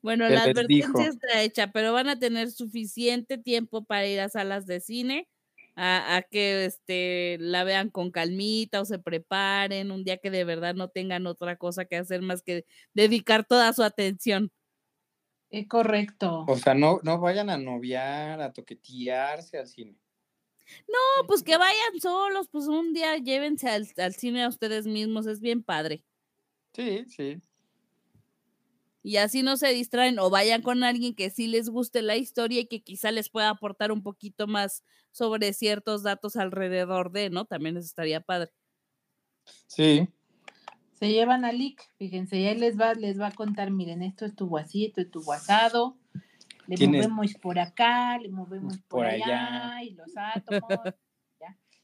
bueno, Se la dijo. advertencia está hecha, pero van a tener suficiente tiempo para ir a salas de cine, a, a que este, la vean con calmita o se preparen un día que de verdad no tengan otra cosa que hacer más que dedicar toda su atención. Es correcto. O sea, no, no vayan a noviar, a toquetearse al cine. No, pues que vayan solos, pues un día llévense al, al cine a ustedes mismos, es bien padre. Sí, sí. Y así no se distraen o vayan con alguien que sí les guste la historia y que quizá les pueda aportar un poquito más sobre ciertos datos alrededor de, ¿no? También eso estaría padre. Sí. Se llevan a Lick, fíjense, y ahí les va, les va a contar, miren, esto estuvo así, esto estuvo asado, le ¿Quién es? movemos por acá, le movemos por, Por allá, allá. y los átomos.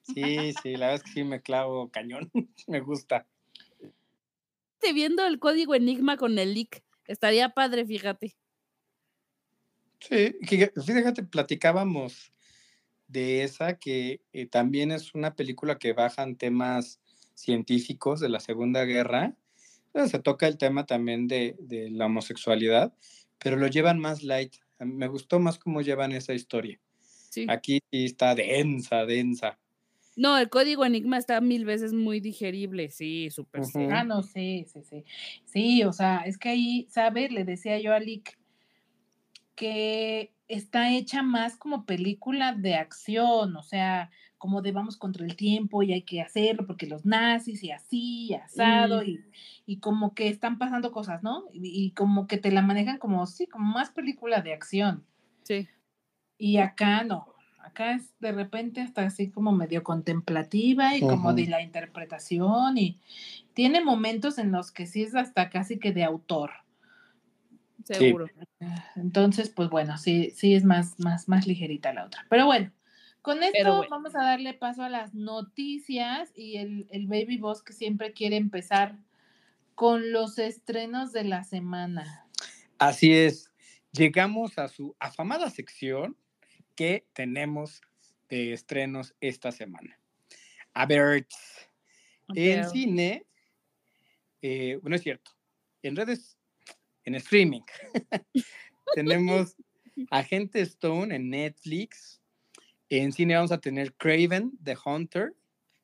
Sí, sí, la verdad es que sí me clavo cañón. me gusta. Estoy viendo el código Enigma con el leak. Estaría padre, fíjate. Sí, fíjate, platicábamos de esa que eh, también es una película que bajan temas científicos de la Segunda Guerra. Se toca el tema también de, de la homosexualidad, pero lo llevan más light. A mí Me gustó más cómo llevan esa historia. Sí. Aquí sí está densa, densa. No, el código Enigma está mil veces muy digerible. Sí, súper. Ujú. Ah, no, sí, sí, sí. Sí, o sea, es que ahí, ¿sabes? Le decía yo a Lick que está hecha más como película de acción, o sea, como de vamos contra el tiempo y hay que hacerlo porque los nazis y así, y asado, y, y como que están pasando cosas, ¿no? Y, y como que te la manejan como, sí, como más película de acción. Sí. Y acá no, acá es de repente hasta así como medio contemplativa y como de la interpretación y tiene momentos en los que sí es hasta casi que de autor. Seguro. Entonces, pues bueno, sí, sí es más, más, más ligerita la otra. Pero bueno, con esto bueno. vamos a darle paso a las noticias y el, el Baby Boss que siempre quiere empezar con los estrenos de la semana. Así es. Llegamos a su afamada sección que tenemos de estrenos esta semana. A ver, en cine, eh, bueno, es cierto, en redes, en streaming, tenemos Agente Stone en Netflix. En cine vamos a tener Craven, The Hunter,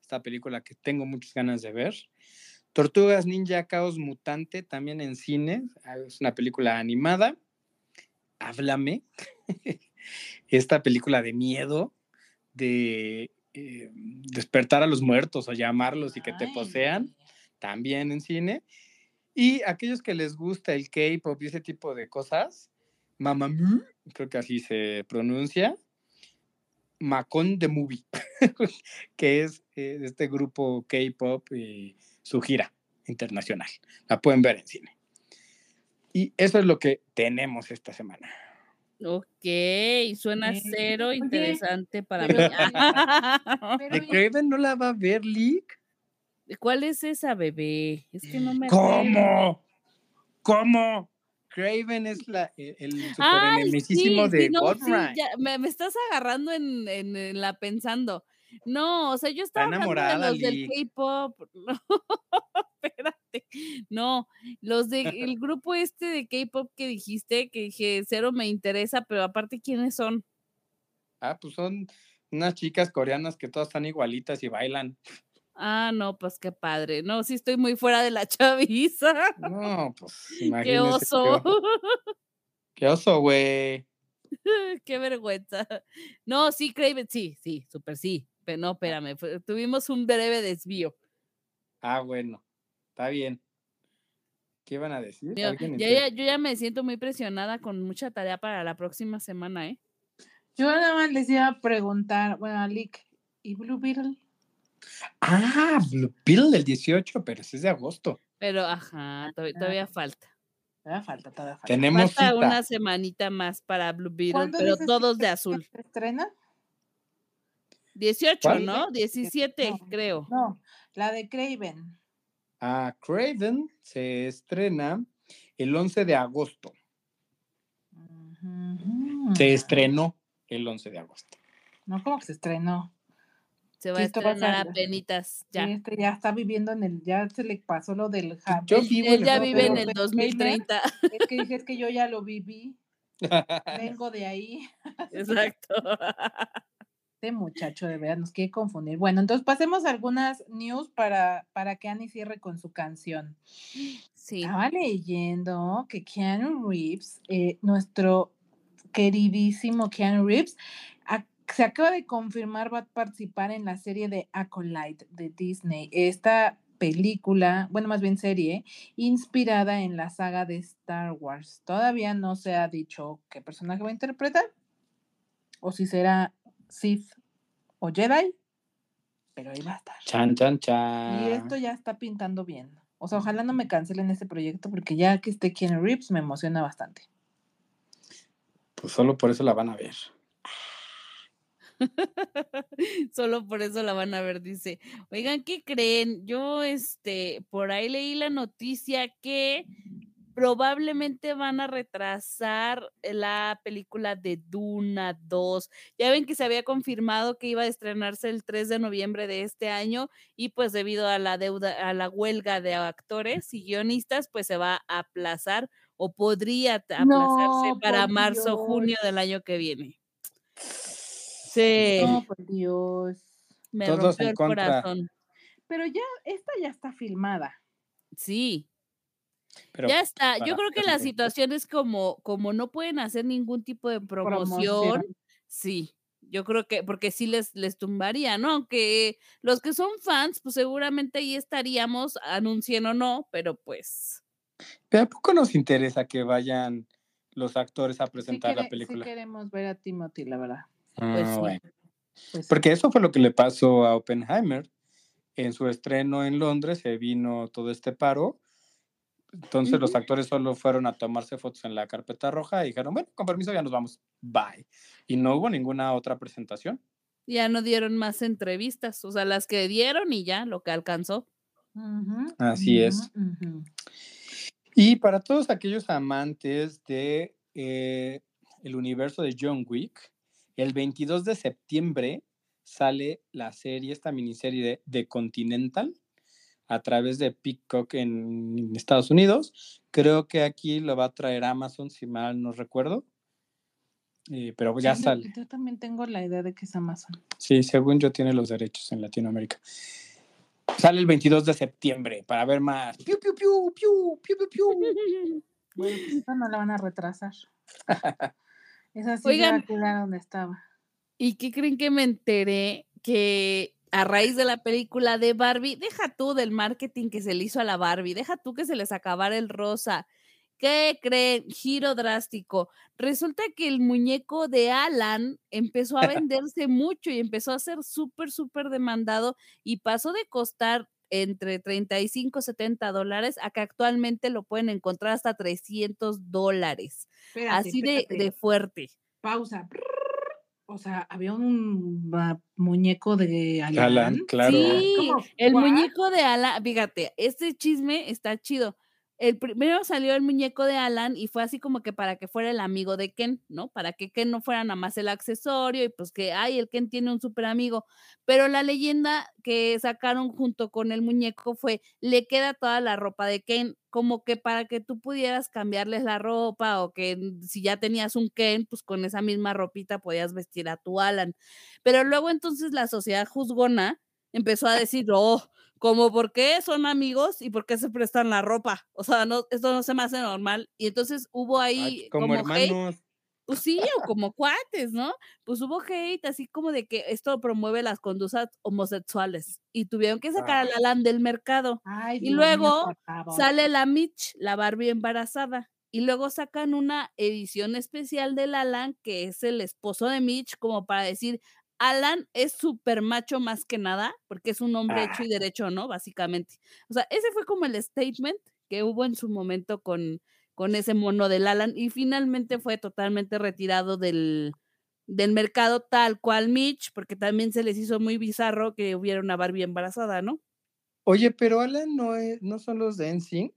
esta película que tengo muchas ganas de ver. Tortugas Ninja Caos Mutante, también en cine, es una película animada. Háblame, esta película de miedo, de eh, despertar a los muertos o llamarlos y que te posean también en cine. Y aquellos que les gusta el K-pop y ese tipo de cosas, Mamamoo, creo que así se pronuncia, Macon the Movie, que es eh, este grupo K-pop y su gira internacional. La pueden ver en cine. Y eso es lo que tenemos esta semana. Ok, suena cero oye, interesante para mí. ¿De Craven no la va a ver, Lick? ¿Cuál es esa bebé? Es que no me ¿Cómo? ¿Cómo? Craven es la, e- el Ay, superenemicísimo sí, de sí, no, sí, ya, me, me estás agarrando en, en- en la pensando. No, o sea, yo estaba hablando de enamorada, los del. K-pop. No, espérate. No, los del grupo este de K-pop que dijiste, que dije, cero me interesa, pero aparte, ¿quiénes son? Ah, pues son unas chicas coreanas que todas están igualitas y bailan. Ah, no, pues qué padre. No, sí estoy muy fuera de la chaviza. No, pues Qué imagínense. oso. Qué, qué oso, güey. Qué vergüenza. No, sí, Craven, sí, sí, súper sí. Pero no, espérame, fue- tuvimos un breve desvío. Ah, bueno. Está bien. ¿Qué iban a decir? Mira, ¿Alguien ya, ya- yo ya me siento muy presionada con mucha tarea para la próxima semana, ¿eh? yo nada más les iba a preguntar, bueno, Lick, ¿y Blue Beetle? Ah, Blue Pill del 18, pero ese es de agosto. Pero, ajá, todavía, todavía falta. Todavía falta, todavía falta. Tenemos Falta cita. una semanita más para Blue Beetle, ¿Cuándo pero todos de azul. se estrena? 18, ¿Cuál? ¿no? 17, No. creo. No, la de Craven. Ah, Craven se estrena el 11 de agosto. Se estrenó el 11 de agosto. No, como que se estrenó. Se va a a estrenar salir. apenitas ya. Este ya está viviendo en el, ya se le pasó lo del Yo Él, vivo él ya vive en el pero- 2030. Es que dije, es que yo ya lo viví, vengo de ahí. Exacto. Este muchacho de verdad nos quiere confundir. Bueno, entonces pasemos a algunas news para, para que Annie cierre con su canción. Sí. Estaba leyendo que Keanu Reeves, eh, nuestro queridísimo Keanu Reeves, se acaba de confirmar va a participar en la serie de Acolyte de Disney. Esta película, bueno, más bien serie, inspirada en la saga de Star Wars. Todavía no se ha dicho qué personaje va a interpretar, o si será Sith o Jedi, pero ahí va a estar. Chan, chan, chan. Y esto ya está pintando bien. O sea, ojalá no me cancelen este proyecto porque ya que esté Keanu Reeves me emociona bastante. Pues solo por eso la van a ver. Solo por eso la van a ver, dice. Oigan, ¿qué creen? Yo, este, por ahí leí la noticia que probablemente van a retrasar la película de Duna 2. Ya ven que se había confirmado que iba a estrenarse el 3 de noviembre de este año y pues debido a la deuda, a la huelga de actores y guionistas, pues se va a aplazar o podría aplazarse No, para marzo, junio Dios. del año que viene. Sí. No, por Dios. Me Todos rompió en el contra. corazón. Pero ya, esta ya está filmada. Sí, Pero ya está. Yo creo que la situación es como, como no pueden hacer ningún tipo de promoción. Promoción. Sí, yo creo que, porque sí les, les tumbaría, ¿no? Aunque los que son fans, pues seguramente ahí estaríamos, anuncien o no, pero pues. ¿Pero a poco nos interesa que vayan los actores a Sí, presentar la quere- sí película? queremos ver a Timothy, la verdad. Pues Ah, sí. bueno. Pues. Porque eso fue lo que le pasó a Oppenheimer. En su estreno en Londres se vino todo este paro. Entonces los actores solo fueron a tomarse fotos en la carpeta roja y dijeron, bueno, con permiso ya nos vamos. Bye. Y no hubo ninguna otra presentación. Ya no dieron más entrevistas, o sea, las que dieron y ya, lo que alcanzó. Así es. Y para todos aquellos amantes de eh, el universo de John Wick, el 22 de septiembre sale la serie, esta miniserie de Continental a través de Peacock en Estados Unidos. Creo que aquí lo va a traer Amazon, si mal no recuerdo. Eh, pero ya Sí, sale. Yo también tengo la idea de que es Amazon. Sí, según yo tiene los derechos en Latinoamérica. Sale el 22 de septiembre para ver más. Piu, piu, piu, piu, piu, piu, piu. Bueno, pues no la van a retrasar. Esa sí Oigan. quedar donde estaba. ¿Y qué creen que me enteré? Que a raíz de la película de Barbie, deja tú del marketing que se le hizo a la Barbie, deja tú que se les acabara el rosa. ¿Qué creen? Giro drástico. Resulta que el muñeco de Alan empezó a venderse mucho y empezó a ser súper, súper demandado y pasó de costar entre 35 y 70 dólares a que actualmente lo pueden encontrar hasta 300 dólares. Espérate, Así de, de fuerte. Pausa. O sea, había un muñeco de Alan. Alan, claro. Sí, ¿Cómo? el ¿What? muñeco de Alan, fíjate, este chisme está chido. El primero salió el muñeco de Alan y fue así como que para que fuera el amigo de Ken, ¿no? Para que Ken no fuera nada más el accesorio y pues que, ay, el Ken tiene un súper amigo. Pero la leyenda que sacaron junto con el muñeco fue, le queda toda la ropa de Ken, como que para que tú pudieras cambiarles la ropa o que mm, si ya tenías un Ken, pues con esa misma ropita podías vestir a tu Alan. Pero luego entonces la sociedad juzgona empezó a decir, oh, como por qué son amigos y por qué se prestan la ropa. O sea, no, esto no se me hace normal. Y entonces hubo Ay, ahí como, como, hate, hermanos. pues sí, o como cuates, ¿no? Pues hubo hate así como de que esto promueve las conductas homosexuales y tuvieron que sacar al Ah. Alan del mercado. Ay, Y Dios luego. Sale la Mitch, la Barbie embarazada. Y luego sacan una edición especial del Alan, que es el esposo de Mitch, como para decir, Alan es súper macho más que nada, porque es un hombre hecho Ah. y derecho, ¿no? Básicamente. O sea, ese fue como el statement que hubo en su momento con, con ese mono del Alan y finalmente fue totalmente retirado del, del mercado tal cual Mitch, porque también se les hizo muy bizarro que hubiera una Barbie embarazada, ¿no? Oye, pero Alan no, es, no son los de NSYNC.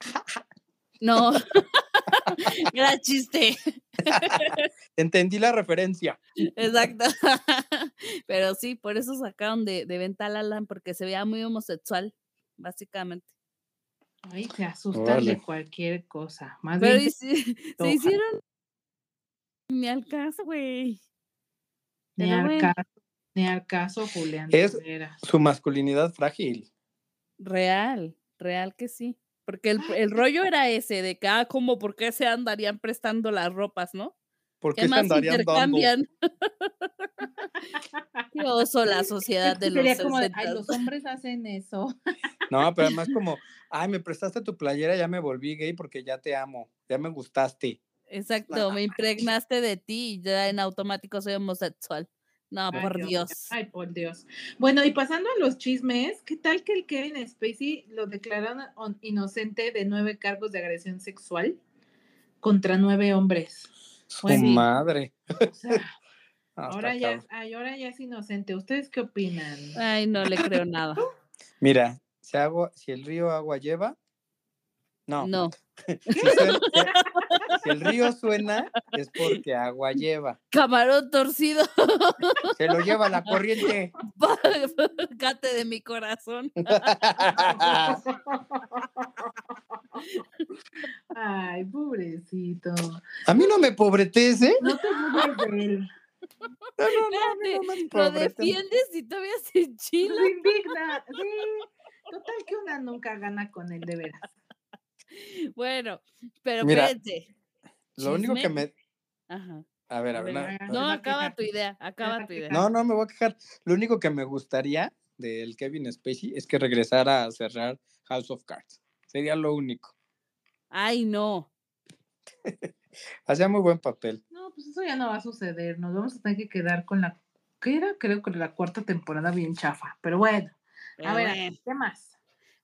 No. Gran chiste. Entendí la referencia. Exacto. Pero sí, por eso sacaron de, de venta al Alan, porque se veía muy homosexual, básicamente. Ay, te asustas Órale. de cualquier cosa. Más Pero bien, se hicieron ni al caso, güey. ni al bueno. caso, ni al caso, Julián. Es-. Su masculinidad frágil. Real, real que sí. Porque el, el rollo era ese, de que, ah, como, ¿por qué se andarían prestando las ropas, no? ¿Por ¿Qué qué se más andarían dando? intercambian? Qué oso la sociedad de los como, de, ay, 60s. los hombres hacen eso. No, pero además como, ay, me prestaste tu playera, ya me volví gay porque ya te amo, ya me gustaste. Exacto, me impregnaste de ti y ya en automático soy homosexual. No, Ay, por. Dios. Ay, por Dios. Bueno, y pasando a los chismes, ¿qué tal que el Kevin Spacey lo declararon on- inocente de nueve cargos de agresión sexual contra nueve hombres? Su Pues madre. O sea, Ah, ahora, ya, ay, ahora ya es inocente. ¿Ustedes qué opinan? Ay, no le creo nada. Mira, si, agua, si el río agua lleva, no. No. Si, suena- si- si el río suena, es porque agua lleva. Camarón torcido, Se lo lleva la corriente. cate de mi corazón. Ay, pobrecito. A mí no me pobretes, ¿eh? No te burles de él. No, no, no, no me Lo defiendes y todavía se enchila. Se indigna. Sí. Total que una nunca gana con él, de veras. Bueno, pero Mira. Lo único que me... Ajá. A ver, a A ver. No, acaba tu idea, acaba tu idea. No, no me voy a quejar. Lo único que me gustaría del Kevin Spacey es que regresara a cerrar House of Cards. Sería lo único. Ay, no. Hacía muy buen papel. No, pues eso ya no va a suceder. Nos vamos a tener que quedar con la. ¿Qué era? Creo que la cuarta temporada bien chafa. Pero bueno, a Pero ver. ¿qué más?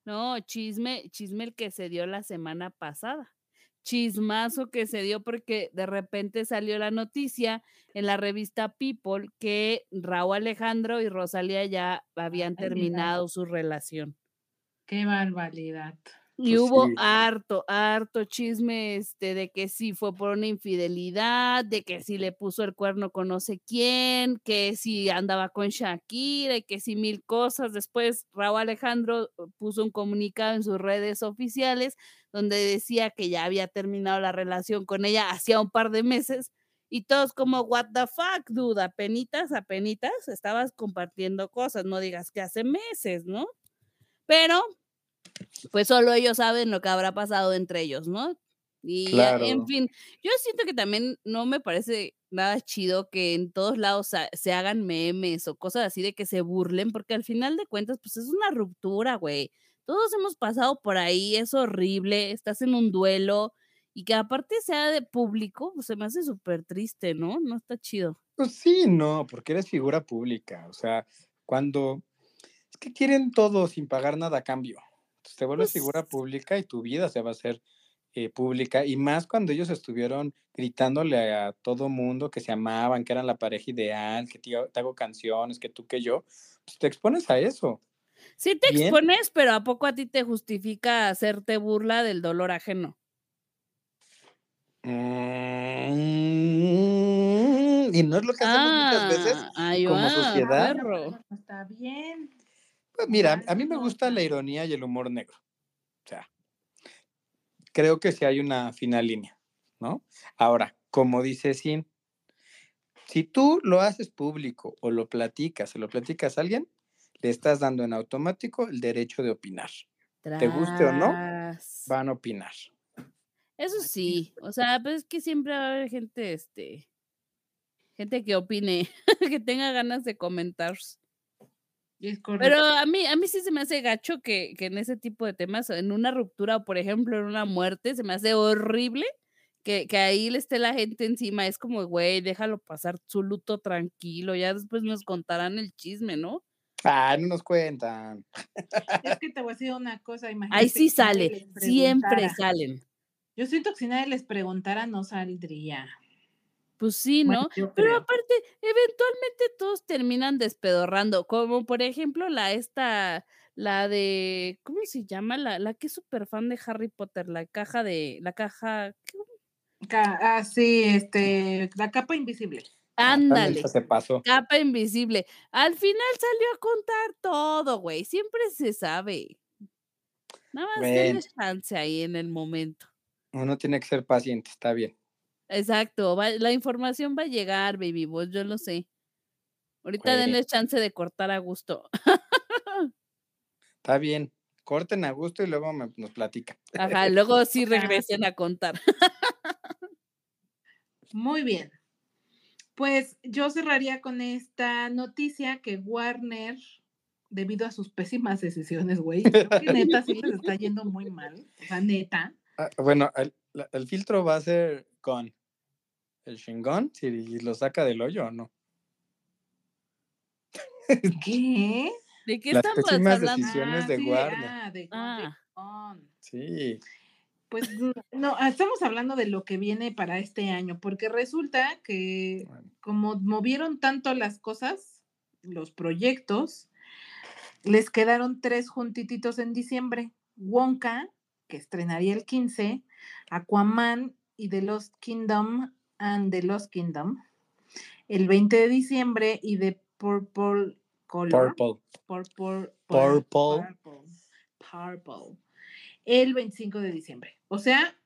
No, chisme, chisme el que se dio la semana pasada. Chismazo que se dio porque de repente salió la noticia en la revista People que Raúl Alejandro y Rosalía ya habían terminado su relación. Qué barbaridad. Y Pues hubo sí. harto, harto chisme este, de que sí fue por una infidelidad, de que si le puso el cuerno con no sé quién, que si andaba con Shakira, y que si mil cosas. Después Raúl Alejandro uh, puso un comunicado en sus redes oficiales donde decía que ya había terminado la relación con ella hacía un par de meses. Y todos como, what the fuck, duda, apenitas, apenitas, estabas compartiendo cosas, no digas que hace meses, ¿no? Pero pues solo ellos saben lo que habrá pasado entre ellos, ¿no? Y en fin, yo siento que también no me parece nada chido que en todos lados se hagan memes o cosas así de que se burlen, porque al final de cuentas, pues es una ruptura, güey. Todos hemos pasado por ahí, es horrible, estás en un duelo y que aparte sea de público, pues se me hace súper triste, ¿no? No está chido. Pues sí, no, porque eres figura pública. O sea, cuando es que quieren todo sin pagar nada a cambio. Entonces te vuelves figura Pues pública y tu vida se va a hacer eh, pública. Y más cuando ellos estuvieron gritándole a todo mundo que se amaban, que eran la pareja ideal, que te, te hago canciones, que tú, que yo, pues te expones a eso. sí te Bien. expones, pero ¿a poco a ti te justifica hacerte burla del dolor ajeno? Mm, y no es lo que hacemos muchas veces Ah, como sociedad. está bien. Mira, a mí me gusta la ironía y el humor negro. O sea, creo que sí hay una fina línea, ¿no? Ahora, como dice Sin, si tú lo haces público o lo platicas, se lo platicas a alguien, le estás dando en automático el derecho de opinar. Te guste o no. Van a opinar. Eso sí, o sea, pues es que siempre va a haber gente, este, gente que opine, que tenga ganas de comentar. Es correcto. Pero a mí, a mí sí se me hace gacho que, que en ese tipo de temas, en una ruptura o por ejemplo en una muerte, se me hace horrible que, que ahí le esté la gente encima. Es como, güey, déjalo pasar su luto tranquilo, ya después nos contarán el chisme, ¿no? Ah, no nos cuentan. Es que te voy a decir una cosa, imagínate. Ahí sí sale, siempre salen. Yo siento que si nadie les preguntara, no saldría. Pues sí, ¿no? Pero creo. aparte, eventualmente todos terminan despedorrando, como por ejemplo la esta, la de, ¿cómo se llama? La, la que es súper fan de Harry Potter, la caja de, la caja, Ah, sí, este, la capa invisible. ándale, Se pasó. capa invisible. Al final salió a contar todo, güey, siempre se sabe. Nada más denle chance ahí en el momento. Uno tiene que ser paciente, está bien. Exacto, va- la información va a llegar, baby boss, yo lo sé. Ahorita Bueno. denle chance de cortar a gusto. Está bien. Corten a gusto y luego me- nos platican. Ajá, luego sí regresen a contar. Muy bien. Pues yo cerraría con esta noticia que Warner, debido a sus pésimas decisiones, güey, creo que neta sí les está yendo muy mal. O sea, neta. Ah, bueno, el, el filtro va a ser con el chingón, si lo saca del hoyo o no. ¿Qué? ¿De qué Las estamos pésimas hablando? decisiones de sí, Warner. Ah, de Ah. Sí. Pues no, ah, estamos hablando de lo que viene para este año, porque resulta que Bueno, como movieron tanto las cosas, los proyectos, les quedaron tres juntititos en diciembre. Wonka, que estrenaría el 15, Aquaman y The Lost Kingdom and The Lost Kingdom, el 20 de diciembre y The Purple Color. Purple. Purple, Purple. Purple. Purple. El 25 de diciembre. O sea,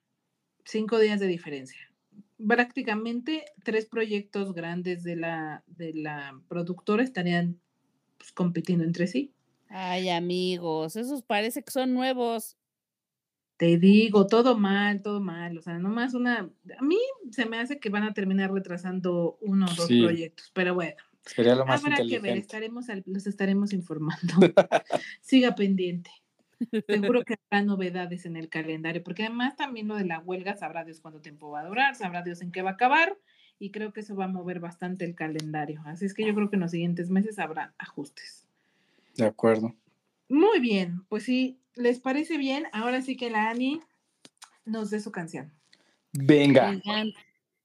cinco días de diferencia. Prácticamente tres proyectos grandes de la, de la productora estarían pues, compitiendo entre sí. Ay, amigos, esos parece que son nuevos. Te digo, todo mal, todo mal. O sea, nomás una. A mí se me hace que van a terminar retrasando uno o dos Sí. proyectos, pero bueno. Sería lo más Habrá que ver, estaremos al- los estaremos informando. Siga pendiente. Seguro que habrá novedades en el calendario, porque además también lo de la huelga, sabrá Dios cuánto tiempo va a durar, sabrá Dios en qué va a acabar, y creo que eso va a mover bastante el calendario. Así es que yo creo que en los siguientes meses habrá ajustes. De acuerdo. Muy bien, pues si les parece bien, ahora sí que la Ani nos dé su canción. Venga. Oigan,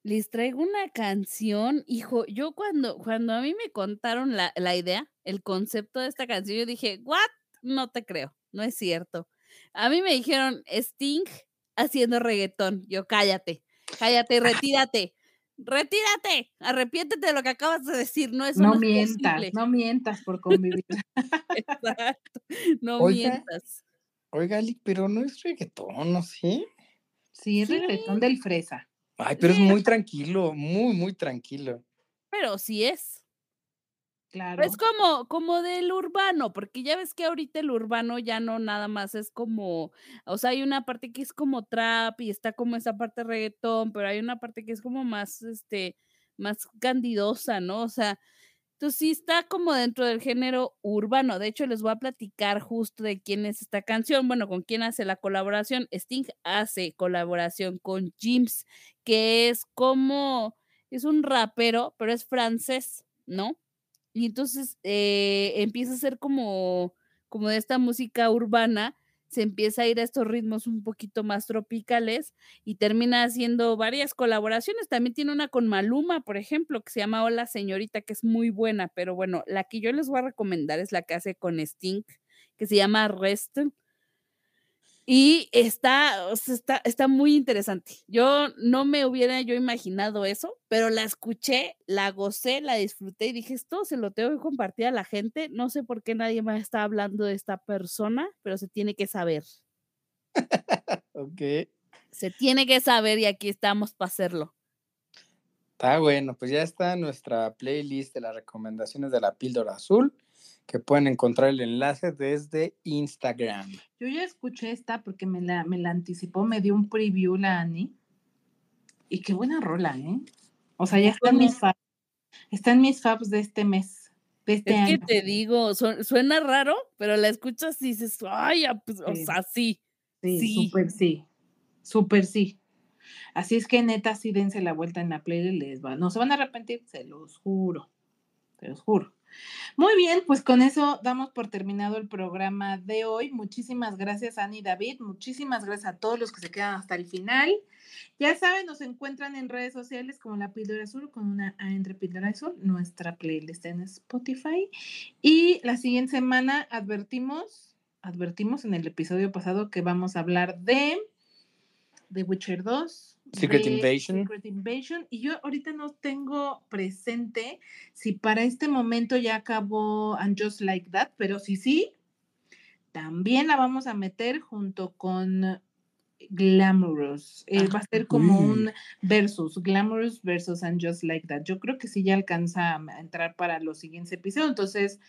les traigo una canción, hijo, yo cuando, cuando a mí me contaron la, la idea, el concepto de esta canción, yo dije, ¿what? No te creo, no es cierto. A mí me dijeron Sting haciendo reggaetón. Yo, cállate, cállate retírate, retírate, arrepiéntete de lo que acabas de decir, no, eso no, mientas, posible. no mientas por convivir. Exacto, no Oiga. mientas. Oiga, Ali, pero no es reggaetón, ¿no? ¿Sí? Sí, es Sí. reggaetón del fresa. Ay, pero es muy tranquilo, muy, muy tranquilo. Pero sí es. Claro. Es como, como del urbano, porque ya ves que ahorita el urbano ya no nada más es como, o sea, hay una parte que es como trap y está como esa parte reggaetón, pero hay una parte que es como más, este, más candidosa, ¿no? O sea, entonces sí está como dentro del género urbano. De hecho, les voy a platicar justo de quién es esta canción. Bueno, con quién hace la colaboración. Sting hace colaboración con Jims, que es como, es un rapero, pero es francés, ¿no? Y entonces eh, empieza a ser como, como de esta música urbana se empieza a ir a estos ritmos un poquito más tropicales y termina haciendo varias colaboraciones. También tiene una con Maluma, por ejemplo, que se llama Hola Señorita, que es muy buena, pero bueno, la que yo les voy a recomendar es la que hace con Sting, que se llama Rest. Y está, o sea, está, está muy interesante. Yo no me hubiera yo imaginado eso, pero la escuché, la gocé, la disfruté y dije, esto se lo tengo que compartir a la gente. No sé por qué nadie más está hablando de esta persona, pero se tiene que saber. Ok. Se tiene que saber y aquí estamos para hacerlo. Está bueno, pues ya está nuestra playlist de las recomendaciones de la píldora azul, que pueden encontrar el enlace desde Instagram. Yo ya escuché esta porque me la, me la anticipó, me dio un preview la Ani. Y qué buena rola, ¿eh? O sea, ya está en mis faps. Está en mis faps de este mes, de este Es que te digo, su- suena raro, pero la escuchas y dices, ay, pues, o Sí. sea, sí. Sí, sí. súper sí. Súper sí. Así es que neta, sí dense la vuelta en la playlist, les va. No se van a arrepentir, se los juro. Se los juro. Muy bien, pues con eso damos por terminado el programa de hoy. Muchísimas gracias, Ani David. Muchísimas gracias a todos los que se quedan hasta el final. Ya saben, nos encuentran en redes sociales como La Píldora Azul, con una A entre Píldora Azul, nuestra playlist en Spotify. Y la siguiente semana advertimos, advertimos en el episodio pasado que vamos a hablar de The Witcher 2. Secret Invasion. Secret Invasion. Y yo ahorita no tengo presente si para este momento ya acabó And Just Like That, pero si sí, también la vamos a meter junto con Glamorous. Eh, va a ser como Mm. un versus, Glamorous versus And Just Like That. Yo creo que sí ya alcanza a entrar para los siguientes episodios, entonces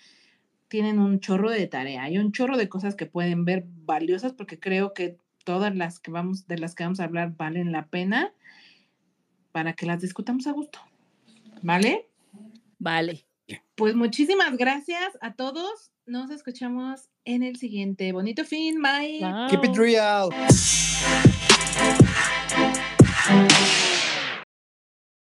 tienen un chorro de tarea, hay un chorro de cosas que pueden ver valiosas porque creo que todas las que vamos de las que vamos a hablar valen la pena para que las discutamos a gusto. ¿Vale? Vale. Pues muchísimas gracias a todos. Nos escuchamos en el siguiente. Bonito fin. Bye. Keep it real.